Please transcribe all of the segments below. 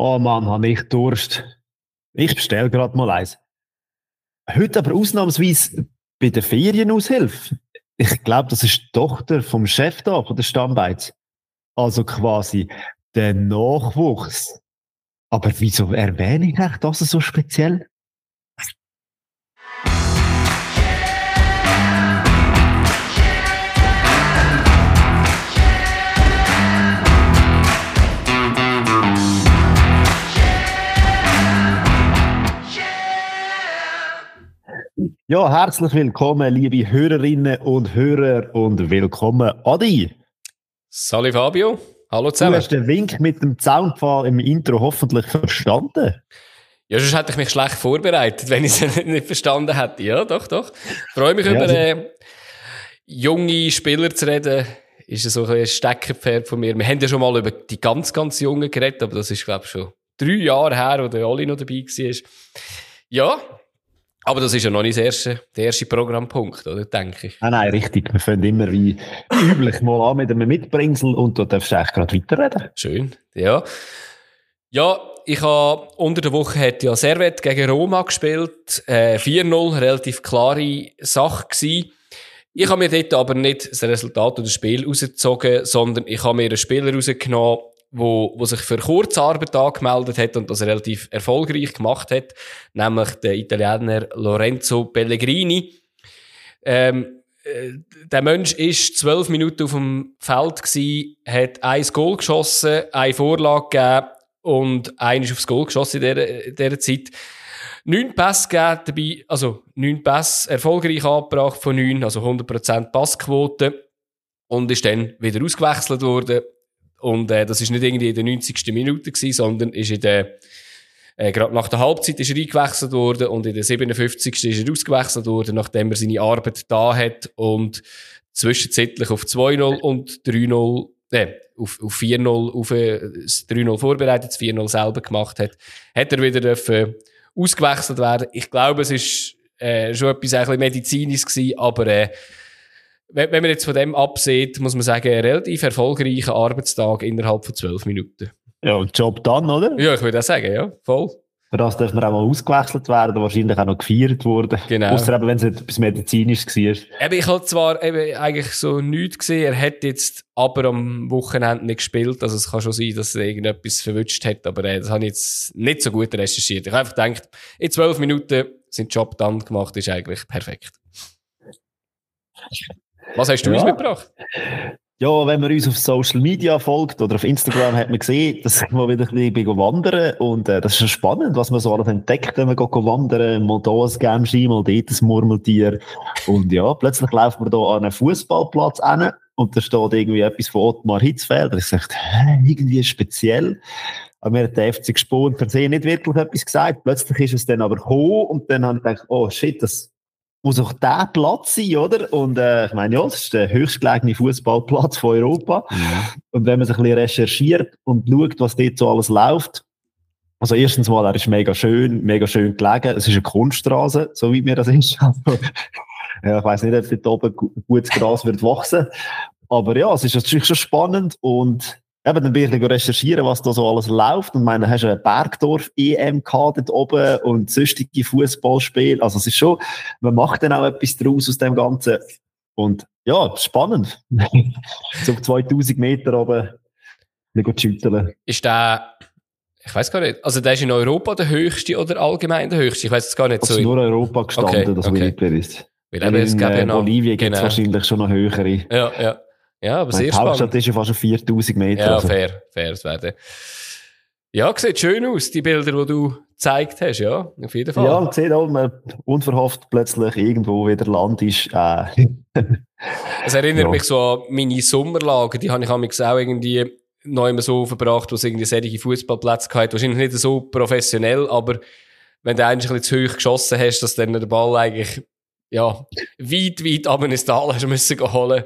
Oh Mann, habe ich Durst. Ich bestelle gerade mal eins. Heute aber ausnahmsweise bei der Ferienaushilfe. Ich glaube, das ist die Tochter vom Chef da, von der Stammbeiz. Also quasi der Nachwuchs. Aber wieso erwähne ich das so speziell? Ja, herzlich willkommen, liebe Hörerinnen und Hörer und willkommen, Adi. Salut Fabio, hallo zusammen. Du hast den Wink mit dem Zaunpfahl im Intro hoffentlich verstanden. Ja, sonst hätte ich mich schlecht vorbereitet, wenn ich es nicht verstanden hätte. Ja, doch, doch. Ich freue mich ja, über äh, junge Spieler zu reden. Ist so ein Steckenpferd von mir. Wir haben ja schon mal über die ganz, ganz Jungen geredet, aber das ist, glaube ich, schon drei Jahre her, wo der Oli noch dabei war. Ja, aber das ist ja noch nicht der erste, der erste Programmpunkt, oder? Denke ich. Nein, nein, richtig. Wir fangen immer wie üblich mal an mit einem Mitbringsel und du darfst eigentlich gerade weiterreden. Schön, ja. Ja, ich habe unter der Woche hat ja Servet gegen Roma gespielt. Äh, 4-0, relativ klare Sache gewesen. Ich habe mir dort aber nicht das Resultat oder das Spiel rausgezogen, sondern ich habe mir einen Spieler rausgenommen, wo, wo sich für Kurzarbeit angemeldet hat und das relativ erfolgreich gemacht hat, nämlich der Italiener Lorenzo Pellegrini. Ähm, äh, der Mensch ist zwölf Minuten auf dem Feld gewesen, hat ein Goal geschossen, eine Vorlage gegeben und ein ist aufs Goal geschossen in dieser, in dieser Zeit. Neun Pässe gegeben dabei, also neun Pässe erfolgreich angebracht von neun, also 100% Passquote und ist dann wieder ausgewechselt worden und äh, das ist nicht irgendwie in der 90. Minute gewesen, sondern ist in der äh, gerade nach der Halbzeit ist er eingewechselt worden und in der 57. ist er ausgewechselt worden, nachdem er seine Arbeit da hat und zwischenzeitlich auf 2-0 und 3-0, äh, auf, auf 4-0, auf äh, 3-0 vorbereitet, das 4-0 selber gemacht hat, hat er wieder dürfen ausgewechselt werden. Ich glaube, es ist äh, schon etwas ein bisschen medizinisches gewesen, aber äh, wenn, wenn man jetzt von dem absieht, muss man sagen, ein relativ erfolgreicher Arbeitstag innerhalb von zwölf Minuten. Ja, Job dann, oder? Ja, ich würde auch sagen, ja, voll. Für das darf man auch mal ausgewechselt werden, wahrscheinlich auch noch gefeiert worden. Genau. Außer eben, wenn es etwas medizinisch war. Eben, ich habe zwar eben eigentlich so nichts gesehen, er hat jetzt aber am Wochenende nicht gespielt, also es kann schon sein, dass er irgendetwas verwünscht hat, aber äh, das habe ich jetzt nicht so gut recherchiert. Ich habe einfach gedacht, in zwölf Minuten sind Job dann gemacht, ist eigentlich perfekt. Was hast du ja. uns mitgebracht? Ja, wenn man uns auf Social Media folgt oder auf Instagram, hat man gesehen, dass wir wieder ein bisschen wandern und äh, das ist schon spannend, was man so alles entdeckt, wenn man geht wandern, mal da ein Gamschi, mal dort ein Murmeltier und ja, plötzlich laufen wir da an einen Fußballplatz hin und da steht irgendwie etwas von Ottmar Hitzfelder. Ich sagte, hä, irgendwie speziell. Aber mir hat der FC Gespon per se nicht wirklich etwas gesagt. Plötzlich ist es dann aber gekommen und dann habe ich gedacht, oh shit, das muss auch der Platz sein, oder? Und äh, ich meine, ja, das ist der höchstgelegene Fußballplatz von Europa. Ja. Und wenn man sich ein bisschen recherchiert und schaut, was dort so alles läuft, also erstens mal, er ist mega schön, mega schön gelegen. Es ist eine Kunststraße, so wie mir das ist. Also, ja, ich weiß nicht, ob dort oben gutes Gras wird wachsen. Aber ja, es ist natürlich schon spannend und Eben, dann bin ich recherchieren, was da so alles läuft. Und meine, hast du ein Bergdorf-EM dort oben und sonstige Fußballspiele. Also, es ist schon, man macht dann auch etwas draus aus dem Ganzen. Und ja, spannend. so auf 2000 Meter oben, nicht schütteln. Ist der, ich weiß gar nicht, also der ist in Europa der höchste oder allgemein der höchste? Ich weiß es gar nicht also so. nur Europa gestanden, okay, das okay. ist. Weil in es äh, Bolivien gibt es genau. wahrscheinlich schon noch höhere. Ja, ja. Ja, aber sehr spannend. Die Hauptstadt ist ja fast 4000 Meter. Ja, also. fair, fair. Das wäre ja, sieht schön aus, die Bilder, die du gezeigt hast, ja, auf jeden Fall. Ja, sieht auch, man unverhofft plötzlich irgendwo wieder Land ist. Äh. es erinnert ja. mich so an meine Sommerlager, die habe ich auch irgendwie immer so verbracht, wo es irgendwie solche Fußballplätze hatte. Wahrscheinlich nicht so professionell, aber wenn du eigentlich ein bisschen zu hoch geschossen hast, dass dann der Ball eigentlich ja, weit, weit ab ins Tal hast müssen holen.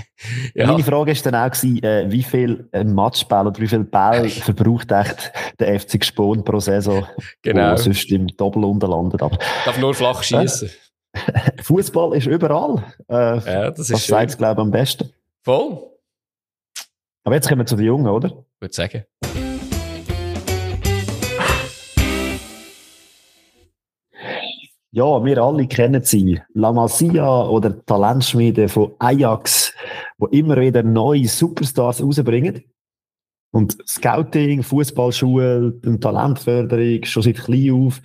ja. Meine Frage war dann auch, gewesen, äh, wie viel äh, Matchball oder wie viel Ball verbraucht echt der FC Gspon pro Saison, genau. wo sonst im Doppel landet. Aber, Darf nur flach schießen. Äh, Fußball ist überall. Äh, ja, das ist das sagt glaube ich, am besten. Voll. Aber jetzt kommen wir zu den Jungen, oder? Ich würde sagen. Ja, wir alle kennen sie. La Masia oder Talentschmiede von Ajax, wo immer wieder neue Superstars rausbringen. Und Scouting, Fußballschule Talentförderung schon seit klein auf.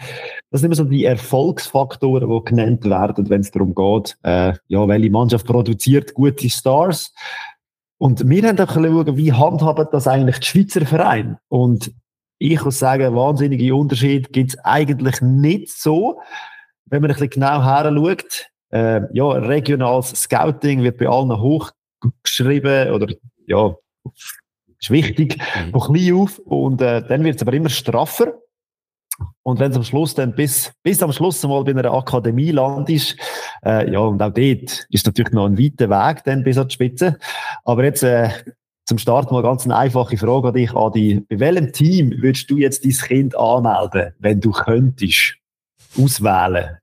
Das sind immer so die Erfolgsfaktoren, die genannt werden, wenn es darum geht, äh, ja, welche Mannschaft produziert gute Stars. Und wir haben auch schauen, wie handhaben das eigentlich die Schweizer Vereine. Und ich muss sagen, wahnsinnige Unterschied gibt es eigentlich nicht so wenn man ein bisschen genau her schaut, äh, ja, regionales Scouting wird bei allen hochgeschrieben oder ja, ist wichtig, mhm. von klein auf und äh, dann wird es aber immer straffer. Und wenn es am Schluss dann bis, bis am Schluss mal bei einer Akademie landest, äh, ja, und auch dort ist natürlich noch ein weiter Weg dann bis an die Spitze. Aber jetzt, äh, zum Start mal ganz eine einfache Frage an dich, Adi. Bei welchem Team würdest du jetzt dein Kind anmelden, wenn du könntest? Auswählen?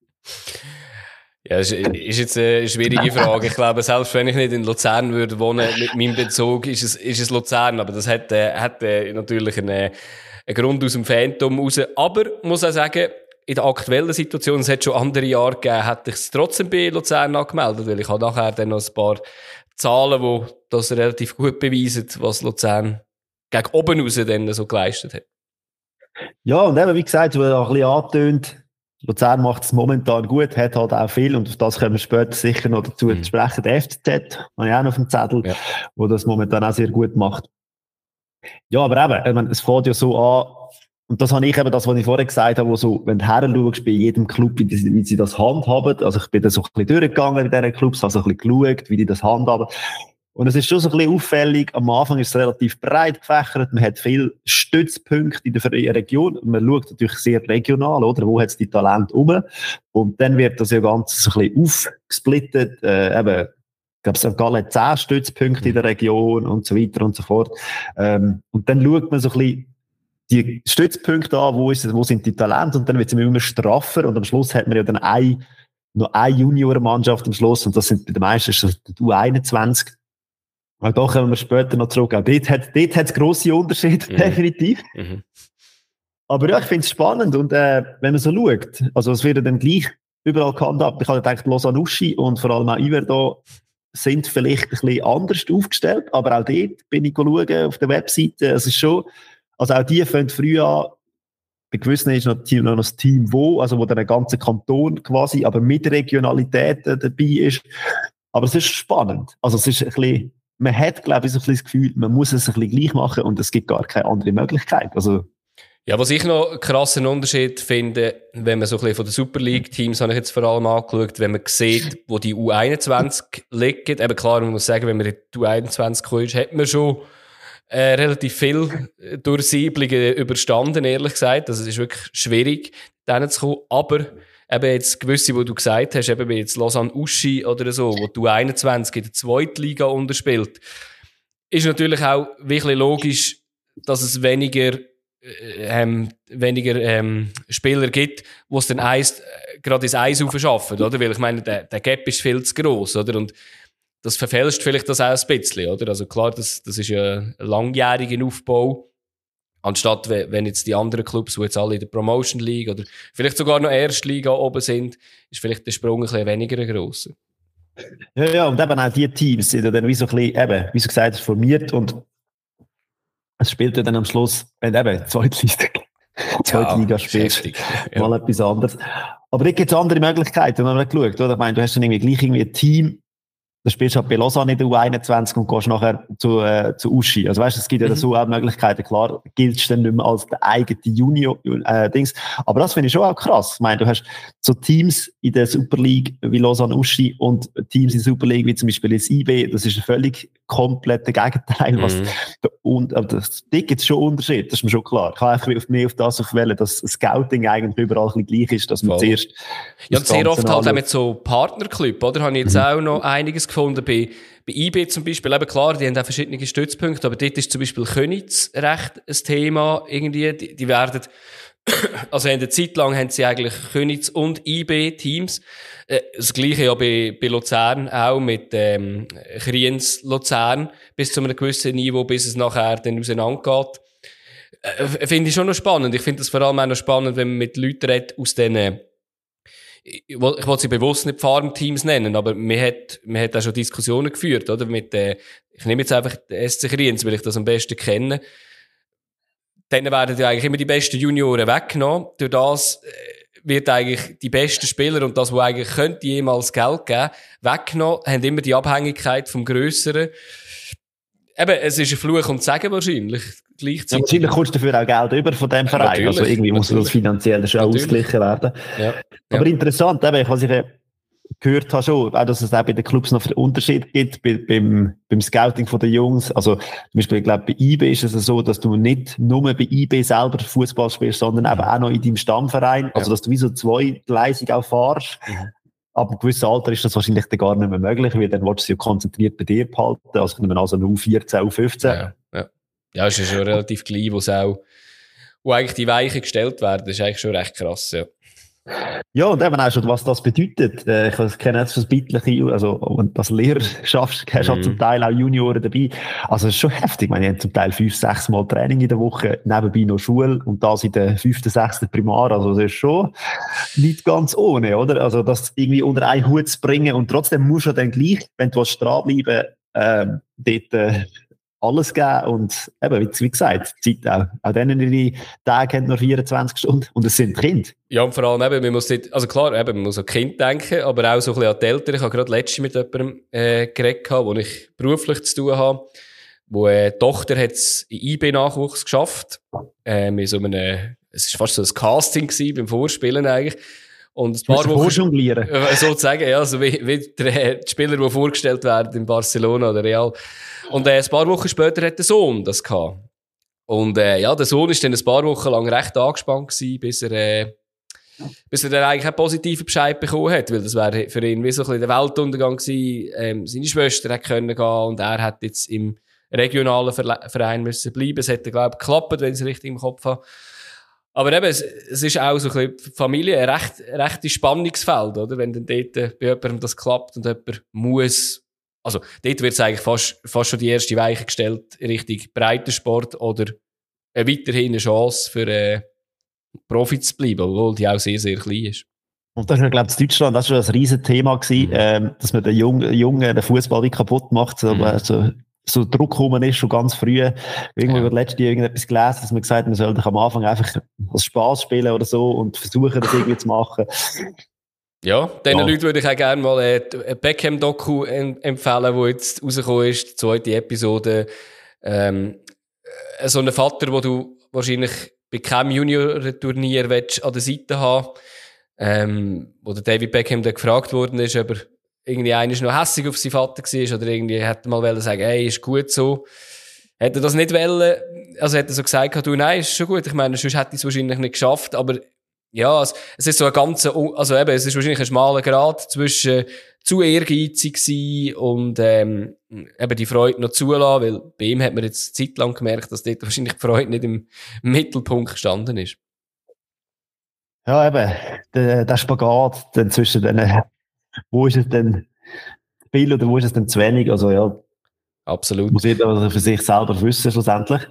Ja, das ist jetzt eine schwierige Frage. Ich glaube, selbst wenn ich nicht in Luzern würde wohnen, mit meinem Bezug, ist es, ist es Luzern. Aber das hat, äh, hat äh, natürlich einen, einen Grund aus dem Phantom raus. Aber, muss auch sagen, in der aktuellen Situation, es hat schon andere Jahre gegeben, hätte ich es trotzdem bei Luzern angemeldet, weil ich habe nachher dann noch ein paar Zahlen, die das relativ gut beweisen, was Luzern gegen oben raus dann so geleistet hat. Ja, und eben, wie gesagt, du hast auch ein bisschen angetönt, Luzern macht es momentan gut, hat halt auch viel, und auf das können wir später sicher noch dazu mhm. sprechen. Der FCZ, habe ich auch noch auf dem Zettel, ja. wo das momentan auch sehr gut macht. Ja, aber eben, ich meine, es fängt ja so an, und das habe ich eben das, was ich vorher gesagt habe, wo so, wenn du her schaust, bei jedem Club, wie, die, wie sie das handhaben, also ich bin da so ein bisschen durchgegangen in diesen Clubs, habe so ein bisschen geschaut, wie die das handhaben. Und es ist schon so ein bisschen auffällig. Am Anfang ist es relativ breit gefächert. Man hat viele Stützpunkte in der Region. Man schaut natürlich sehr regional, oder? Wo hat es die Talente um? Und dann wird das ja ganz so ein bisschen aufgesplittet. Äh, eben, ich glaube, St. Gallen hat zehn Stützpunkte in der Region und so weiter und so fort. Ähm, und dann schaut man so ein bisschen die Stützpunkte an, wo, ist, wo sind die Talente? Und dann wird es immer straffer. Und am Schluss hat man ja dann ein, noch eine Juniormannschaft am Schluss. Und das sind bei den meisten die U21. Auch da kommen wir später noch zurück. Auch dort hat dort es grosse Unterschiede, mhm. definitiv. Mhm. Aber ja, ich finde es spannend. Und äh, wenn man so schaut, also es wird dann gleich überall gehandhabt. Ich habe gedacht, Lausanne Uschi und vor allem auch Iverdo sind vielleicht ein bisschen anders aufgestellt. Aber auch dort bin ich schauen auf der Webseite. Es ist schon, also auch die fangen früh an, bei gewissen ist noch, noch das Team wo, also wo der ganze Kanton quasi, aber mit Regionalität dabei ist. Aber es ist spannend. Also es ist ein bisschen man hat, glaube ich, so ein bisschen das Gefühl, man muss es ein bisschen gleich machen und es gibt gar keine andere Möglichkeit. Also, ja, was ich noch einen krassen Unterschied finde, wenn man so ein bisschen von den Super League-Teams, habe ich jetzt vor allem angeschaut, wenn man sieht, wo die U21 liegen. Eben klar, man muss sagen, wenn man in die U21 kommt, hat man schon äh, relativ viel Durchsiebelungen überstanden, ehrlich gesagt. Also es ist wirklich schwierig, denen zu kommen. Aber eben jetzt gewisse, wo du gesagt hast, eben wie jetzt Lausanne Uschi oder so, wo du 21 in der zweiten Liga unterspielt, ist natürlich auch wirklich logisch, dass es weniger äh, ähm, weniger ähm, Spieler gibt, wo es dann eins, äh, gerade ins Eis schaffen, oder? Weil ich meine, der, der Gap ist viel zu groß, oder? Und das verfälscht vielleicht das auch ein bisschen, oder? Also klar, das, das ist ein langjähriger Aufbau. Anstatt, wenn jetzt die anderen Clubs, die jetzt alle in der Promotion League oder vielleicht sogar noch Erstliga oben sind, ist vielleicht der Sprung ein bisschen weniger gross. Ja, ja, und eben auch die Teams sind dann wie so ein bisschen, eben, wie so gesagt, formiert und es spielt ja dann am Schluss, wenn eben Zweitliga, Zweitliga ja, spielst, ja. mal etwas anderes. Aber da gibt es andere Möglichkeiten, wenn man geschaut, oder? Ich meine, du hast dann irgendwie gleich irgendwie ein Team, dann spielst du halt bei Lausanne in der U21 und gehst nachher zu, äh, zu Uschi. Also weißt, es gibt ja mhm. so auch Möglichkeiten. Klar, giltst du dann nicht mehr als der eigene Junior, äh. Aber das finde ich schon auch krass. Ich meine, du hast so Teams in der Super League wie Lausanne Uschi und Teams in der Super League wie zum Beispiel das IB. Das ist ein völlig kompletter Gegenteil. Was, mhm. und, aber das, da gibt es schon Unterschiede. Das ist mir schon klar. Ich kann einfach mehr auf das aufwählen, dass Scouting eigentlich überall ein bisschen gleich ist, dass man Voll. zuerst ja, und sehr oft halt auch mit so Partnerclub, oder? Habe ich jetzt mhm. auch noch einiges gefunden bei, bei IB zum Beispiel. Eben klar, die haben auch verschiedene Stützpunkte, aber dort ist zum Beispiel Königs recht ein Thema irgendwie. Die, die werden, also in der Zeit lang haben sie eigentlich Königs und IB-Teams. Äh, das gleiche ja bei, bei Luzern auch mit ähm, Kriens Luzern bis zu einem gewissen Niveau, bis es nachher dann auseinandergeht. Äh, finde ich schon noch spannend. Ich finde das vor allem auch noch spannend, wenn man mit Leuten redet aus diesen ich, wollte sie bewusst nicht Farmteams nennen, aber man hat, man hat auch schon Diskussionen geführt, oder? Mit, äh, ich nehme jetzt einfach den SC Kriens, weil ich das am besten kenne. Dann werden ja eigentlich immer die besten Junioren weggenommen. Durch das äh, wird eigentlich die besten Spieler und das, wo eigentlich könnte jemals Geld geben, weggenommen, haben immer die Abhängigkeit vom Grösseren. Eben, es ist ein Fluch und Sagen wahrscheinlich. Gleichzeitig. Ja, wahrscheinlich kommst du dafür auch Geld über von dem Verein. Natürlich, also irgendwie muss das finanziell schon natürlich. ausgeglichen werden. Ja. Aber ja. interessant, eben, was ich gehört habe schon, auch, dass es auch bei den Clubs noch Unterschied gibt bei, beim, beim Scouting den Jungs. Also, zum Beispiel, ich glaube, bei IB ist es so, dass du nicht nur bei IB selber Fußball spielst, sondern eben auch noch in deinem Stammverein. Also, dass du wie so zweigleisig auch fahrst. Mhm. Ab einem gewissen Alter ist das wahrscheinlich dann gar nicht mehr möglich, weil dann willst du sie ja konzentriert bei dir behalten. Also, wenn man also nur 14, 15. Ja, ja. ja, es ist schon relativ klein, wo es auch, wo eigentlich die Weichen gestellt werden. Das ist eigentlich schon recht krass, ja. Ja, und eben auch schon, was das bedeutet. Äh, ich kenne jetzt das Bitliche, also, und das Lehrer schaffst, hast mm. zum Teil auch Junioren dabei. Also, es ist schon heftig. Ich meine, die haben zum Teil fünf, sechs Mal Training in der Woche, nebenbei noch Schule und das in der fünften, sechsten Primar. Also, das ist schon nicht ganz ohne, oder? Also, das irgendwie unter einen Hut zu bringen und trotzdem musst du dann gleich, wenn du dranbleiben ähm, dort, äh, alles geben und eben, wie, gesagt, Zeit auch. Auch denen ihre Tage haben nur 24 Stunden und es sind Kinder. Ja, und vor allem eben, man muss nicht, also klar, eben, man muss an Kind denken, aber auch so ein bisschen an die Eltern. Ich habe gerade letztens mit jemandem äh, geredet, wo ich beruflich zu tun habe, wo äh, die Tochter hat in IB-Nachwuchs geschafft, äh, mit so einem, es war fast so ein Casting beim Vorspielen eigentlich. Und ein paar Wochen. Äh, sozusagen, ja, so wie, wie der, die Spieler, die vorgestellt werden in Barcelona oder Real. Und äh, ein paar Wochen später hat der Sohn das gehabt. Und äh, ja, der Sohn ist dann ein paar Wochen lang recht angespannt gewesen, bis er, äh, bis er dann eigentlich einen positiven Bescheid bekommen hat, weil das wäre für ihn wie so ein bisschen der Weltuntergang gewesen. Ähm, seine Schwester hat können gehen und er hat jetzt im regionalen Verein müssen bleiben. Es hätte, glaube ich, geklappt, wenn ich es richtig im Kopf habe. Aber eben, es, es ist auch so ein bisschen Familie ein recht, recht Spannungsfeld, oder? Wenn dann dort bei jemandem das klappt und jemand muss also, dort wird es eigentlich fast, fast schon die erste Weiche gestellt Richtung Breitensport oder eine weiterhin eine Chance für äh, Profi zu bleiben, obwohl die auch sehr, sehr klein ist. Und das ist, glaube ich, in Deutschland das war schon ein riesen Thema gewesen, mhm. ähm, dass man den Jungen, Jungen den Fußball wie kaputt macht, so, mhm. also, so Druck gekommen ist, schon ganz früh. Irgendwo ja. über letztes Jahr irgendetwas gelesen, dass man gesagt hat, man sollte am Anfang einfach als Spaß spielen oder so und versuchen, das irgendwie zu machen. Ja, diesen ja. Leuten würde ich auch gerne mal ein Beckham-Doku empfehlen, wo jetzt rausgekommen ist, die zweite Episode. Ähm, äh, so einen Vater, wo du wahrscheinlich bei keinem Junior-Turnier an der Seite haben ähm, wo der David Beckham dann gefragt worden ist, ob er irgendwie einer noch hässig auf seinen Vater war oder irgendwie hätte mal sagen, ey, ist gut so. Hätte er das nicht wollen, also hätte er so gesagt, du, nein, ist schon gut. Ich meine, sonst hätte ich es wahrscheinlich nicht geschafft, aber ja, es, es ist so ein ganzer, also eben, es ist wahrscheinlich ein schmaler Grad zwischen zu ehrgeizig sein und ähm, eben die Freude noch zulassen, weil bei ihm hat man jetzt Zeit lang gemerkt, dass dort wahrscheinlich die Freude nicht im Mittelpunkt gestanden ist. Ja, eben, der, der Spagat zwischen den, wo ist es denn viel oder wo ist es denn zu wenig, also ja. Absolut. Muss jeder für sich selber wissen, schlussendlich.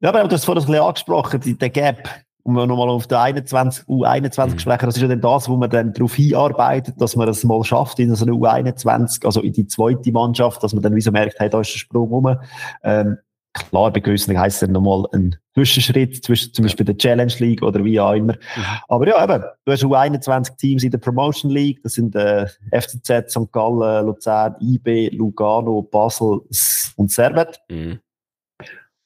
Ja, aber du hast vorhin ein bisschen angesprochen, der Gap um nochmal auf der 21, U21 mhm. sprechen, das ist ja dann das, wo man dann darauf hinarbeitet, dass man es mal schafft in so einer U21, also in die zweite Mannschaft, dass man dann wie so merkt, hey, da ist der Sprung rum. Ähm, klar, bei gewissen heisst es dann nochmal ein Zwischenschritt zwischen zum Beispiel der Challenge League oder wie auch immer. Mhm. Aber ja, eben, du hast U21 Teams in der Promotion League, das sind äh, FCZ, St. Gallen, Luzern, IB, Lugano, Basel und Servet. Mhm.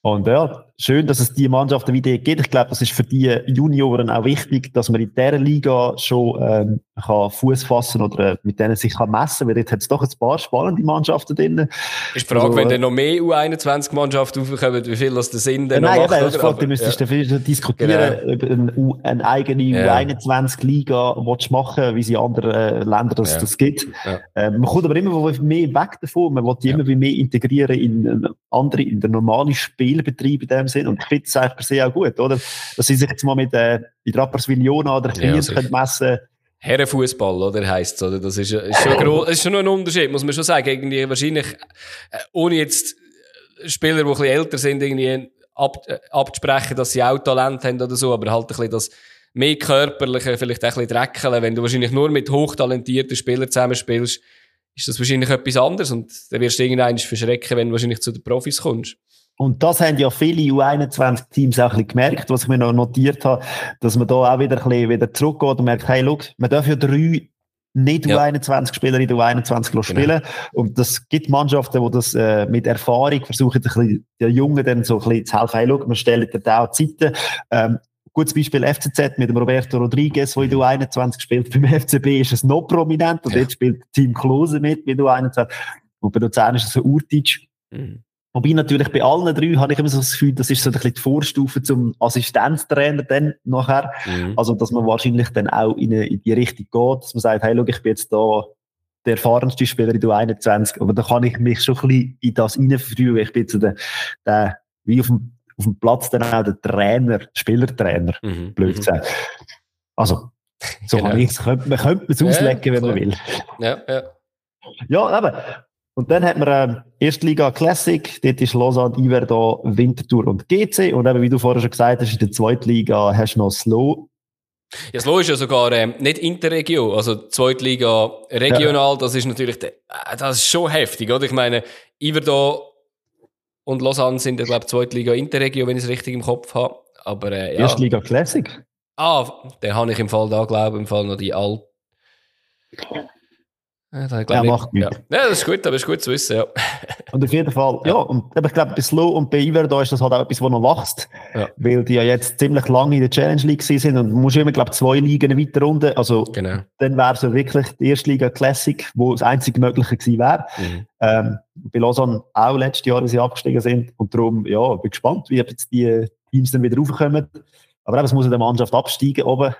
Und ja, schön, dass es die Mannschaften wieder gibt. Ich glaube, das ist für die Junioren auch wichtig, dass man in dieser Liga schon ähm, kann Fuß fassen oder äh, mit denen sich kann messen, weil dort hat es doch ein paar spannende Mannschaften drin. Ist die Frage, also, wenn dann noch mehr U21-Mannschaften aufkommen, wie viel das da sind? Dann nein, macht, eben, das aber, du müsstest ja. dafür diskutieren genau. über eine, eine eigene ja. U21-Liga, was machen, wie sie in anderen äh, Ländern das, ja. das gibt. Ja. Äh, man kommt aber immer mehr weg davon. Man will die immer mehr integrieren in äh, andere, in den normalen Spielbetrieb in dem Sinn. Und ich finde es eigentlich per se auch gut, oder? Dass sie sich jetzt mal mit äh, in Rapperswil-Jona oder Kriens ja, können messen Herrenfußball, oder heisst oder? Das ist, ist schon, groß, ist schon ein Unterschied, muss man schon sagen. Irgendwie wahrscheinlich, äh, ohne jetzt Spieler, die ein bisschen älter sind, irgendwie ab, äh, abzusprechen, dass sie auch Talent haben oder so, aber halt ein bisschen das, mehr körperliche, vielleicht auch ein bisschen dreckeln. Wenn du wahrscheinlich nur mit hochtalentierten Spielern zusammenspielst, ist das wahrscheinlich etwas anderes und dann wirst du irgendwann verschrecken, wenn du wahrscheinlich zu den Profis kommst. Und das haben ja viele U21-Teams auch ein bisschen gemerkt, was ich mir noch notiert habe, dass man da auch wieder ein bisschen wieder zurückgeht und merkt, hey, look, man darf ja drei nicht ja. U21-Spieler in der U21 genau. spielen. Und das gibt Mannschaften, die das äh, mit Erfahrung versuchen, den Jungen dann so ein bisschen zu helfen. Hey, look, wir stellen da auch Zeiten. Ähm, Gutes Beispiel FCZ mit dem Roberto Rodriguez, der in der U21 spielt. Beim FCB ist es noch prominent und ja. jetzt spielt Team Klose mit der U21. Und bei Luzern ist es ein Urtic. Mhm. Wobei natürlich bei allen drei habe ich immer so das Gefühl, das ist so ein bisschen die Vorstufe zum Assistenztrainer dann nachher. Mhm. Also, dass man wahrscheinlich dann auch in, eine, in die Richtung geht, dass man sagt, hey, schau, ich bin jetzt da der erfahrenste Spieler in der 21, aber da kann ich mich schon ein bisschen in das reinfühlen. Ich bin so der, der wie auf dem, auf dem Platz dann auch der Trainer, Spielertrainer, mhm. blöd mhm. gesagt. Also, so genau. kann ich es, man könnte es auslegen, ja, wenn man will. Ja, ja. Ja, eben. Und dann hat man ähm, Erstliga Classic, dort ist Lausanne, Iverda, Winterthur und GC. Und eben, wie du vorher schon gesagt hast, in der Zweitliga hast du noch Slow. Ja, Slow ist ja sogar ähm, nicht Interregio, also Zweitliga regional, ja. das ist natürlich, de, äh, das ist schon heftig, oder? Ich meine, Iverda und Lausanne sind ja, glaube ich, Zweitliga Interregio, wenn ich es richtig im Kopf habe. Aber, äh, ja. Erstliga Classic? Ah, den habe ich im Fall da, glaube ich, im Fall noch die alte. Ja, ja macht ja. ja, das ist gut, aber ist gut zu wissen, ja. Und auf jeden Fall, ja, und ich glaube, bei Slow und bei Iver, da ist das halt auch etwas, was noch wächst, weil die ja jetzt ziemlich lange in der Challenge League sind und man muss immer, glaube ich, zwei Ligen weiter runter, also genau. dann wäre es wirklich die erste Liga Classic, wo das einzige Mögliche gewesen wäre. Mhm. Ähm, bei Lausanne auch letztes Jahr, wie sie abgestiegen sind und darum, ja, bin gespannt, wie jetzt die Teams dann wieder raufkommen. Aber eben, es muss in der Mannschaft absteigen oben.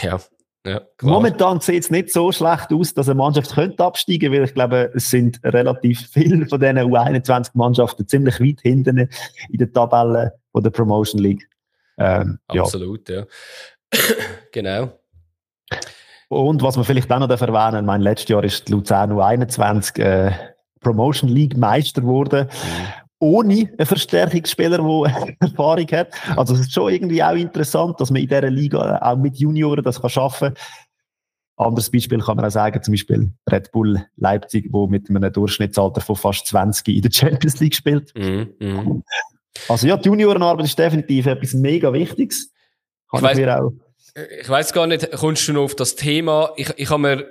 Ja. Ja, Momentan sieht es nicht so schlecht aus, dass eine Mannschaft könnte absteigen, weil ich glaube, es sind relativ viele von diesen U21-Mannschaften ziemlich weit hinten in der Tabelle von der Promotion League. Ähm, Absolut, ja. ja. genau. Und was man vielleicht auch noch erwähnen ich meine, letztes Jahr ist die Luzern U21 äh, Promotion League Meister geworden. Mhm ohne einen Verstärkungsspieler, der Erfahrung hat. Also es ist schon irgendwie auch interessant, dass man in dieser Liga auch mit Junioren das kann schaffen kann. Anderes Beispiel kann man auch sagen, zum Beispiel Red Bull Leipzig, wo mit einem Durchschnittsalter von fast 20 in der Champions League spielt. Mm, mm. Also ja, die Juniorenarbeit ist definitiv etwas mega Wichtiges. Kann ich, ich, auch ich weiß gar nicht, kommst du noch auf das Thema? Ich, ich habe mir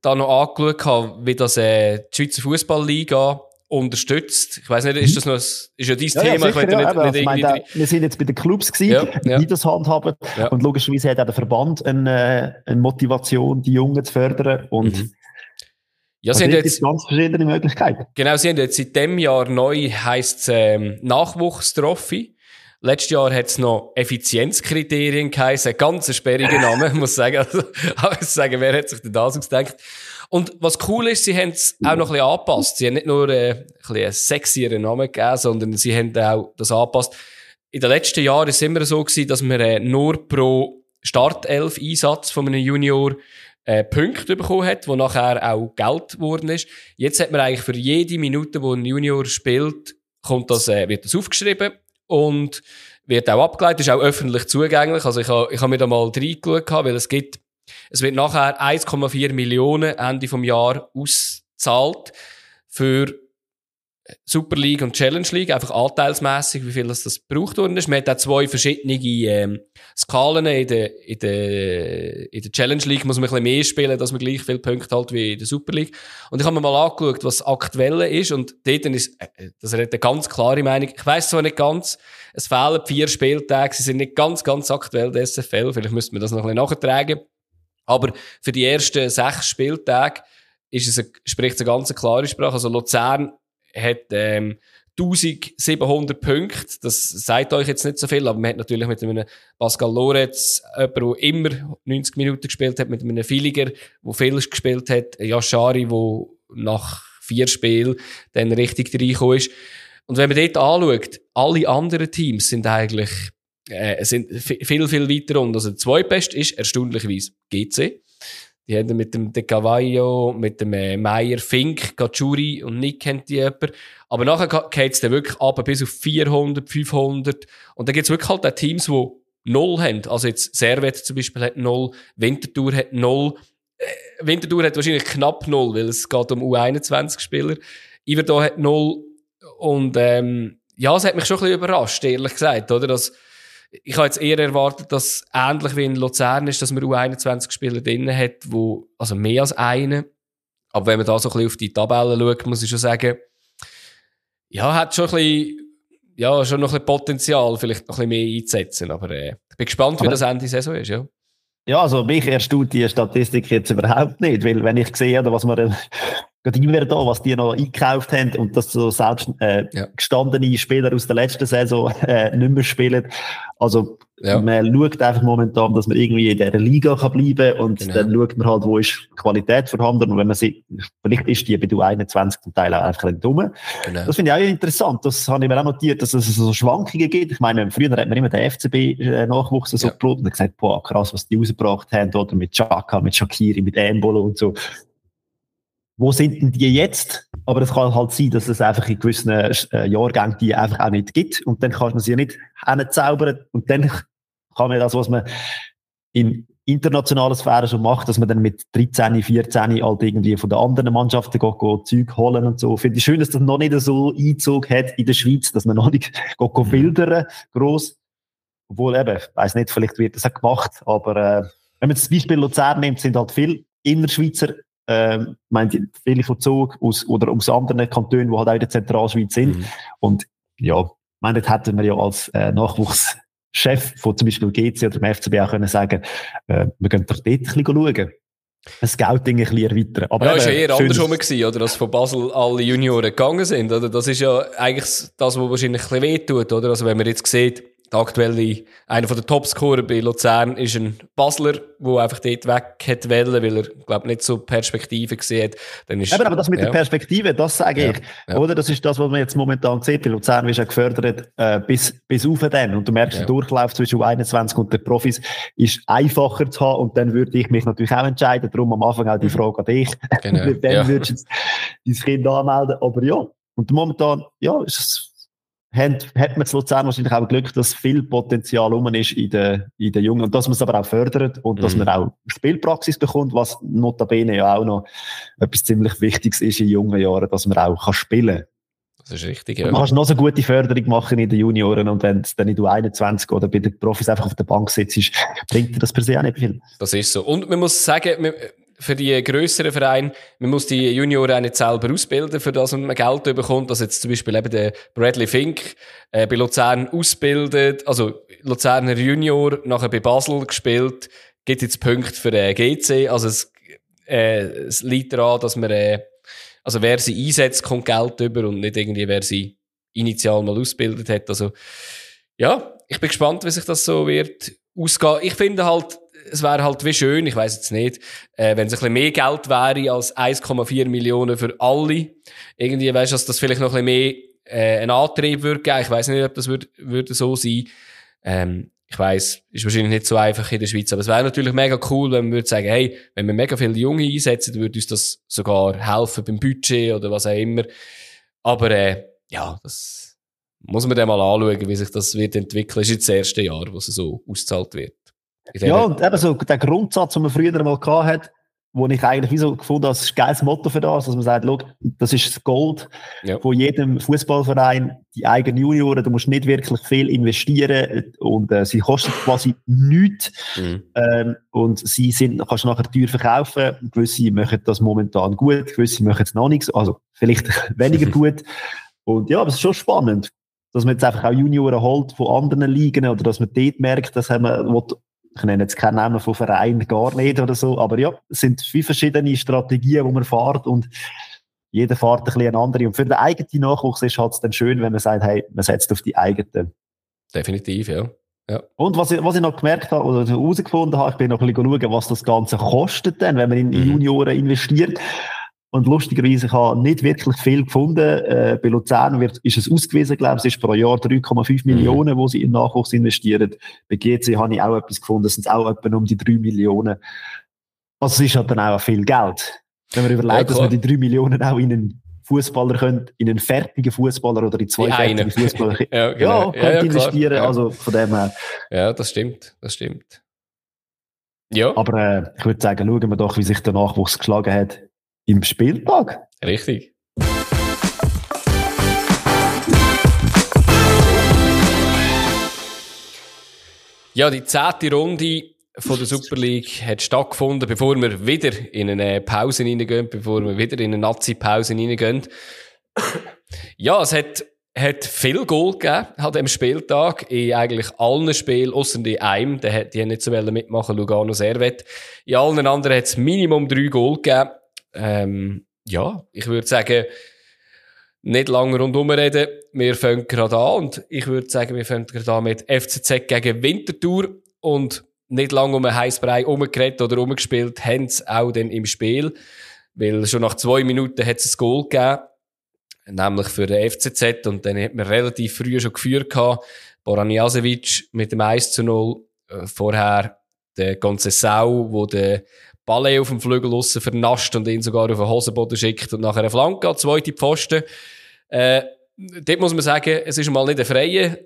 da noch angeschaut, wie das äh, die Schweizer Fußballliga unterstützt. Ich weiß nicht, ist das noch, ist ja dein ja, Thema? Ja, sicher, ich ja, nicht, also, nicht meine, wir sind jetzt bei den Clubs gewesen, ja, die das handhaben. Und logischerweise hat auch der Verband eine, eine Motivation, die Jungen zu fördern. Und mhm. Ja, sie haben jetzt ganz verschiedene Möglichkeiten. Genau, sie haben jetzt seit dem Jahr neu heisst ähm, Nachwuchstrophy. Letztes Jahr hat es noch Effizienzkriterien geheißen, ganz sperriger Name, muss sagen. Also, ich sagen, wer hat sich denn das ausgedacht? Und was cool ist, sie haben es auch noch ein bisschen angepasst. Sie haben nicht nur äh, ein bisschen einen sexieren Namen gegeben, sondern sie haben auch das angepasst. In den letzten Jahren ist es immer so gewesen, dass man äh, nur pro Startelf-Einsatz von einem Junior äh, Punkte bekommen hat, wo nachher auch Geld geworden ist. Jetzt hat man eigentlich für jede Minute, wo ein Junior spielt, kommt das, äh, wird das aufgeschrieben und wird auch abgeleitet, ist auch öffentlich zugänglich. Also ich habe ich hab mir da mal reingeschaut, weil es gibt es wird nachher 1,4 Millionen Ende vom Jahr auszahlt für Super League und Challenge League, einfach anteilsmäßig, wie viel das, das gebraucht worden ist. Man hat auch zwei verschiedene ähm, Skalen. In der, in, der, in der Challenge League muss man ein bisschen mehr spielen, dass man gleich viele Punkte hat wie in der Super League. Und ich habe mir mal angeschaut, was aktuell ist und dort ist, äh, das hat eine ganz klare Meinung. Ich weiss zwar nicht ganz, es fehlen vier Spieltage, sie sind nicht ganz, ganz aktuell, der SFL. Vielleicht müsste man das noch ein bisschen nachtragen. Aber für die ersten sechs Spieltage ist es eine, spricht es eine ganz klare Sprache. Also Luzern hat ähm, 1700 Punkte. Das sagt euch jetzt nicht so viel, aber man hat natürlich mit einem Pascal Loretz, jemand, der immer 90 Minuten gespielt hat, mit einem Filiger, der viel gespielt hat, Yashari, der nach vier Spielen dann richtig reingekommen ist. Und wenn man dort anschaut, alle anderen Teams sind eigentlich äh, sind viel, viel weiter und Also der zweitbeste ist erstaunlicherweise GC. Die haben mit dem De Cavallo, mit dem äh, Meyer, Fink, Gacciuri und Nick kennt die jemand. Aber nachher geht es dann wirklich ab bis auf 400, 500. Und dann gibt es wirklich halt auch Teams, die null haben. Also jetzt Servet zum Beispiel hat null, Winterthur hat null, äh, Winterthur hat wahrscheinlich knapp null, weil es geht um U21-Spieler. Iverdo hat null und ähm, ja, es hat mich schon ein bisschen überrascht, ehrlich gesagt, oder? Dass, ich habe jetzt eher erwartet, dass ähnlich wie in Luzern ist, dass man U21-Spieler drin hat, wo, also mehr als einen. Aber wenn man da so ein bisschen auf die Tabelle schaut, muss ich schon sagen, ja, hat schon ein bisschen ja, schon noch ein bisschen Potenzial, vielleicht noch ein bisschen mehr einzusetzen. Aber äh, ich bin gespannt, wie das Ende der Saison ist, ja. Ja, also mich erstaunt die Statistik jetzt überhaupt nicht, weil wenn ich sehe, was man gerade immer da, was die noch eingekauft haben und dass so selbst äh, ja. gestandene Spieler aus der letzten Saison äh, nicht mehr spielen. Also ja. man schaut einfach momentan, dass man irgendwie in dieser Liga kann bleiben und genau. dann schaut man halt, wo ist Qualität vorhanden und wenn man sieht, vielleicht ist die bei du 21 zum Teil auch einfach ein dumme. Genau. Das finde ich auch interessant. Das habe ich mir auch notiert, dass es so Schwankungen gibt. Ich meine, früher hat man immer den FCB-Nachwuchs so ja. und gesagt, boah, krass, was die rausgebracht haben, oder mit Chaka, mit Shakiri, mit Embolo und so wo sind denn die jetzt? Aber es kann halt sein, dass es einfach in gewissen äh, Jahrgängen die einfach auch nicht gibt. Und dann kann man sie ja nicht hinzaubern. Und dann kann man das, was man in internationalen Sphären schon macht, dass man dann mit 13, 14 halt irgendwie von den anderen Mannschaften geht, geht Zeug holen und so. Finde ich schön, dass das noch nicht so Einzug hat in der Schweiz, dass man noch nicht geht, geht wildern, gross. Obwohl eben, ich weiss nicht, vielleicht wird das auch gemacht, aber äh, wenn man das Beispiel Luzern nimmt, sind halt viele Innerschweizer ähm, meint viele von Zug aus, oder aus anderen Kantonen, die halt auch in der Zentralschweiz sind. Mhm. Und ja, meine, hätten wir ja als äh, Nachwuchschef von zum Beispiel GC oder dem FCB auch können sagen, äh, wir gehen doch dort ein bisschen schauen. Ein Scouting ein bisschen erweitern. Aber ja, ist ja eher andersrum gewesen, oder? Dass von Basel alle Junioren gegangen sind, oder? Das ist ja eigentlich das, was wahrscheinlich ein bisschen wehtut, oder? Also wenn man jetzt sieht, der aktuelle, einer der Topscorer bei Luzern ist ein Basler, der einfach dort weg hat wollen, weil er, glaube nicht so Perspektive gesehen hat. Dann ist, aber, aber das mit ja. der Perspektive, das sage ja. ich. Ja. Oder? Das ist das, was man jetzt momentan sieht. Bei Luzern wird ja gefördert, äh, bis, bis auf den. Und du merkst, der Durchlauf zwischen U21 und den Profis ist einfacher zu haben. Und dann würde ich mich natürlich auch entscheiden. Darum am Anfang auch die mhm. Frage an dich. Genau. Wem würdest du dein Kind anmelden? Aber ja. Und momentan, ja, ist es hat, hat man zu Luzern wahrscheinlich auch Glück, dass viel Potenzial rum ist in den, in den Jungen und dass man es aber auch fördert und mhm. dass man auch Spielpraxis bekommt, was notabene ja auch noch etwas ziemlich Wichtiges ist in jungen Jahren, dass man auch kann spielen kann. Das ist richtig, ja. Man kann noch so gute Förderung machen in den Junioren und wenn es dann in du 21 oder bei den Profis einfach auf der Bank sitzt, bringt das per se auch nicht viel. Das ist so. Und man muss sagen, für die grösseren Vereine, man muss die Junioren auch nicht selber ausbilden, für das man Geld bekommt. Also jetzt zum Beispiel eben der Bradley Fink äh, bei Luzern ausbildet, also Luzerner Junior, nachher bei Basel gespielt, gibt jetzt Punkte für den äh, GC. Also es, äh, es liegt daran, dass man, äh, also wer sie einsetzt, kommt Geld über und nicht irgendwie, wer sie initial mal ausgebildet hat. Also ja, ich bin gespannt, wie sich das so wird ausgehen. Ich finde halt, es wäre halt wie schön, ich weiß jetzt nicht, äh, wenn es ein bisschen mehr Geld wäre als 1,4 Millionen für alle. Irgendwie weißt du, dass das vielleicht noch ein bisschen mehr äh, einen Antrieb würde geben. Ich weiß nicht, ob das würde, würde so sein. Ähm, ich weiß, ist wahrscheinlich nicht so einfach in der Schweiz, aber es wäre natürlich mega cool, wenn man würde sagen, hey, wenn wir mega viele Junge einsetzen, würde uns das sogar helfen beim Budget oder was auch immer. Aber äh, ja, das muss man dann mal anschauen, wie sich das wird entwickeln. Das ist jetzt das erste Jahr, wo es so auszahlt wird. Ja, und eben so der Grundsatz, den man früher mal gehabt hat, wo ich eigentlich wie so gefunden habe, das ist ein geiles Motto für das, dass man sagt, look, das ist das Gold ja. von jedem Fußballverein, die eigenen Junioren, du musst nicht wirklich viel investieren und äh, sie kosten quasi nichts mhm. ähm, und sie sind, kannst du nachher teuer verkaufen, gewisse machen das momentan gut, gewisse machen es noch nicht, also vielleicht weniger gut und ja, aber es ist schon spannend, dass man jetzt einfach auch Junioren holt von anderen Ligen oder dass man dort merkt, dass man ich nenne jetzt keinen Namen von Verein, gar nicht oder so, aber ja, es sind viele verschiedene Strategien, die man fährt und jeder fährt ein bisschen eine andere. Und für den eigenen Nachwuchs ist es dann schön, wenn man sagt, hey, man setzt auf die eigenen. Definitiv, ja. Ja. Und was ich, was ich noch gemerkt habe oder herausgefunden habe, ich bin noch ein bisschen schauen, was das Ganze kostet denn, wenn man in mhm. Junioren investiert. Und lustigerweise, ich habe nicht wirklich viel gefunden. Äh, bei Luzern wird, ist es ausgewiesen, glaube ich, es ist pro Jahr 3,5 mhm. Millionen, wo sie in Nachwuchs investieren. Bei GC habe ich auch etwas gefunden, es sind auch etwa um die 3 Millionen. Also es ist halt dann auch viel Geld. Wenn man überlegt, ja, dass man die 3 Millionen auch in einen Fußballer können in einen fertigen Fußballer oder in zwei In fertige Fußballer Ja, ja, genau. könnt Ja, ja, investieren. klar. Ja. Also von dem her. Ja, das stimmt, das stimmt. Ja, Aber äh, ich würde sagen, schauen wir doch, wie sich der Nachwuchs geschlagen hat im Spieltag. richtig. Ja, die zehnte Runde von der Super League hat stattgefunden, bevor wir wieder in eine Pause reingehen, bevor wir wieder in eine Nazi-Pause reingehen. ja, es hat, hat viel Goal gegeben an diesem Spieltag, in eigentlich allen Spielen, außer in einem, die, haben nicht so mitmachen, Lugano Servet. In allen anderen hat es Minimum drei Goal gegeben. Ähm, ja, ich würde sagen, nicht lange rundherum reden. Wir fangen gerade an und ich würde sagen, wir fangen gerade an mit FCZ gegen Winterthur und nicht lange um einen heißen Brei umgeredet oder umgespielt, haben sie auch dann im Spiel, weil schon nach zwei Minuten hat es ein Goal gegeben, nämlich für den FCZ und dann hat man relativ früh schon geführt gehabt, Boran Jasevic mit dem 1 zu 0, äh, vorher der ganze Sau, wo der Ball auf dem Flügel aussen vernascht und ihn sogar auf den Hosenboden schickt und nachher eine Flanke an, zweite Pfosten. Äh, dort muss man sagen, es ist mal nicht ein freier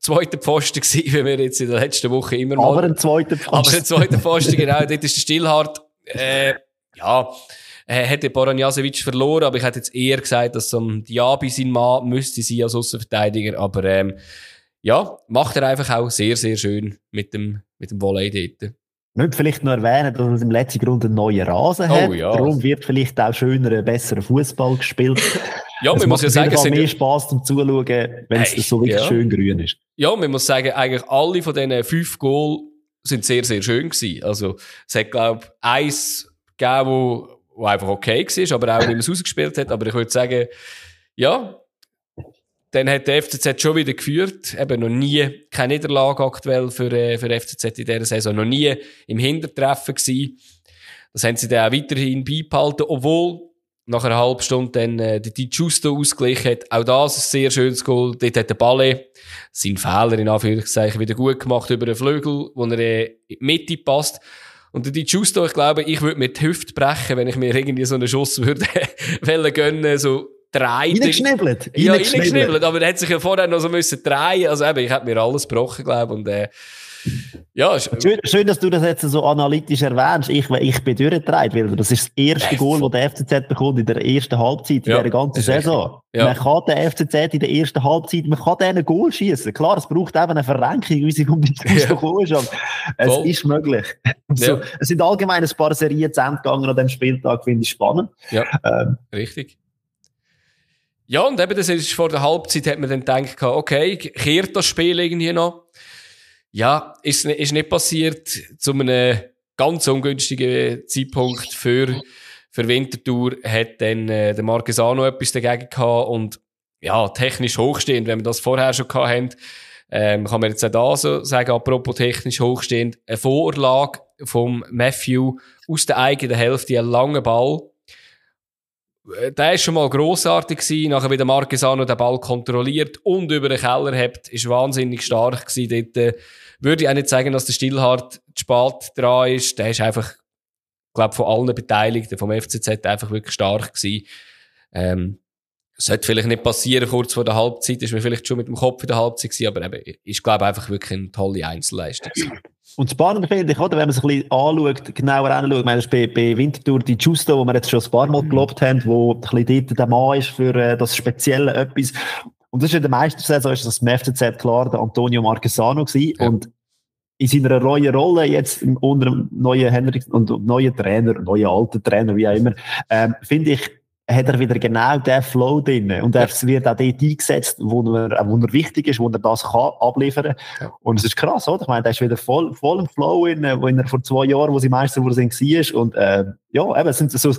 zweiter Pfosten gewesen, wie wir jetzt in der letzten Woche immer mal... Aber ein zweiter Aber der zweite Pfosten, genau, dort ist der Stillhart, äh, ja, äh, hätte Boran Jasevic verloren, aber ich hätte jetzt eher gesagt, dass um Diaby sein Mann müsste sein als Außenverteidiger, aber ähm, ja, macht er einfach auch sehr, sehr schön mit dem, mit dem Volley dort. Nicht vielleicht noch erwähnen, dass es im letzten Grund einen neuen Rasen Oh, hat. ja. Darum wird vielleicht auch schöner, besserer Fußball gespielt. Ja, man muss ja sagen, es mehr Spass zum Zuschauen, wenn es Hey, so wirklich ja. schön grün ist. ja, man muss sagen, eigentlich alle von diesen fünf Goal sind sehr, sehr schön gewesen. Also, es hat, glaube ich, eins gegeben, wo, wo einfach okay war, aber auch nicht mehr es ausgespielt hat. Aber ich würde sagen, ja, dann hat der FCZ schon wieder geführt. Eben noch nie keine Niederlage aktuell für, äh, für FCZ in dieser Saison. Noch nie im Hintertreffen gewesen. Das haben sie dann auch weiterhin beibehalten, obwohl nach einer halben Stunde dann äh, der Di Giusto ausgeglichen hat. Auch das ein sehr schönes Goal. Dort hat der Balle seinen Fehler in Anführungszeichen wieder gut gemacht über den Flügel, wo er äh, in die Mitte passt. Und der Di Giusto, ich glaube, ich würde mir die Hüfte brechen, wenn ich mir irgendwie so einen Schuss würde gönnen, so drei. Reingeschnibbelt. Ja, reingeschnibbelt. aber er hat sich ja vorher noch so müssen drehen. Also eben, ich hätte mir alles gebrochen, glaube ich. Und, äh, ja, Schön, schön, dass du das jetzt so analytisch erwähnst. Ich, ich bin durchgedreht, weil das ist das erste Goal, das der FCZ bekommt in der ersten Halbzeit, in Ja, der ganzen. Saison. Ja. Man kann den FCZ in der ersten Halbzeit, man kann denen Goal schießen. Klar, es braucht eben eine Verrenkung, wie sie um die Ja. gekommen ist, aber es Voll. ist möglich. So, Ja. Es sind allgemein ein paar Serien zu Ende gegangen an diesem Spieltag, finde ich spannend. Ja. Ähm, Richtig. Ja, und eben, das ist vor der Halbzeit hat man dann gedacht, okay, kehrt das Spiel irgendwie noch? Ja, ist, ist nicht passiert zu einem ganz ungünstigen Zeitpunkt für, für Winterthur hat dann äh, der Marquesano etwas dagegen gehabt und ja, technisch hochstehend, wenn wir das vorher schon gehabt haben, ähm, kann man jetzt auch da so sagen, apropos technisch hochstehend, eine Vorlage vom Matthew aus der eigenen Hälfte, einen langen Ball, der ist schon mal grossartig gewesen. Nachher wieder Marquesano den Ball kontrolliert und über den Keller hebt, ist wahnsinnig stark gewesen. Dort, äh, würde ich auch nicht sagen, dass der Stillhart zu spät dran ist. Der ist einfach, glaube von allen Beteiligten vom FCZ einfach wirklich stark gewesen. Ähm, sollte vielleicht nicht passieren, kurz vor der Halbzeit, ist mir vielleicht schon mit dem Kopf in der Halbzeit gewesen, aber eben, ist, glaube einfach wirklich eine tolle Einzelleistung. gewesen. Und das Spannende finde ich, oder, wenn man sich ein bisschen anschaut, genauer anschaut, meine, bei, bei Winterthur die Justo, wo wir jetzt schon ein paar Mal gelobt haben, wo ein bisschen dort der Mann ist für äh, das spezielle etwas. Und das ist in der Meistersaison, ist das im FCZ klar, der Antonio Marquesano gewesen. Ja. Und in seiner neuen Rolle jetzt unter dem neuen Henrik und neuen Trainer, neuen alten Trainer, wie auch immer, ähm, finde ich, hat er wieder genau den Flow drin. Und er wird auch dort eingesetzt, wo er, wo er wichtig ist, wo er das kann abliefern. Ja. Und es ist krass, oder? Ich meine, der ist wieder voll, voll im Flow, in, wo er vor zwei Jahren, wo sie Meister wurden, war. Und, äh, ja, eben, es sind so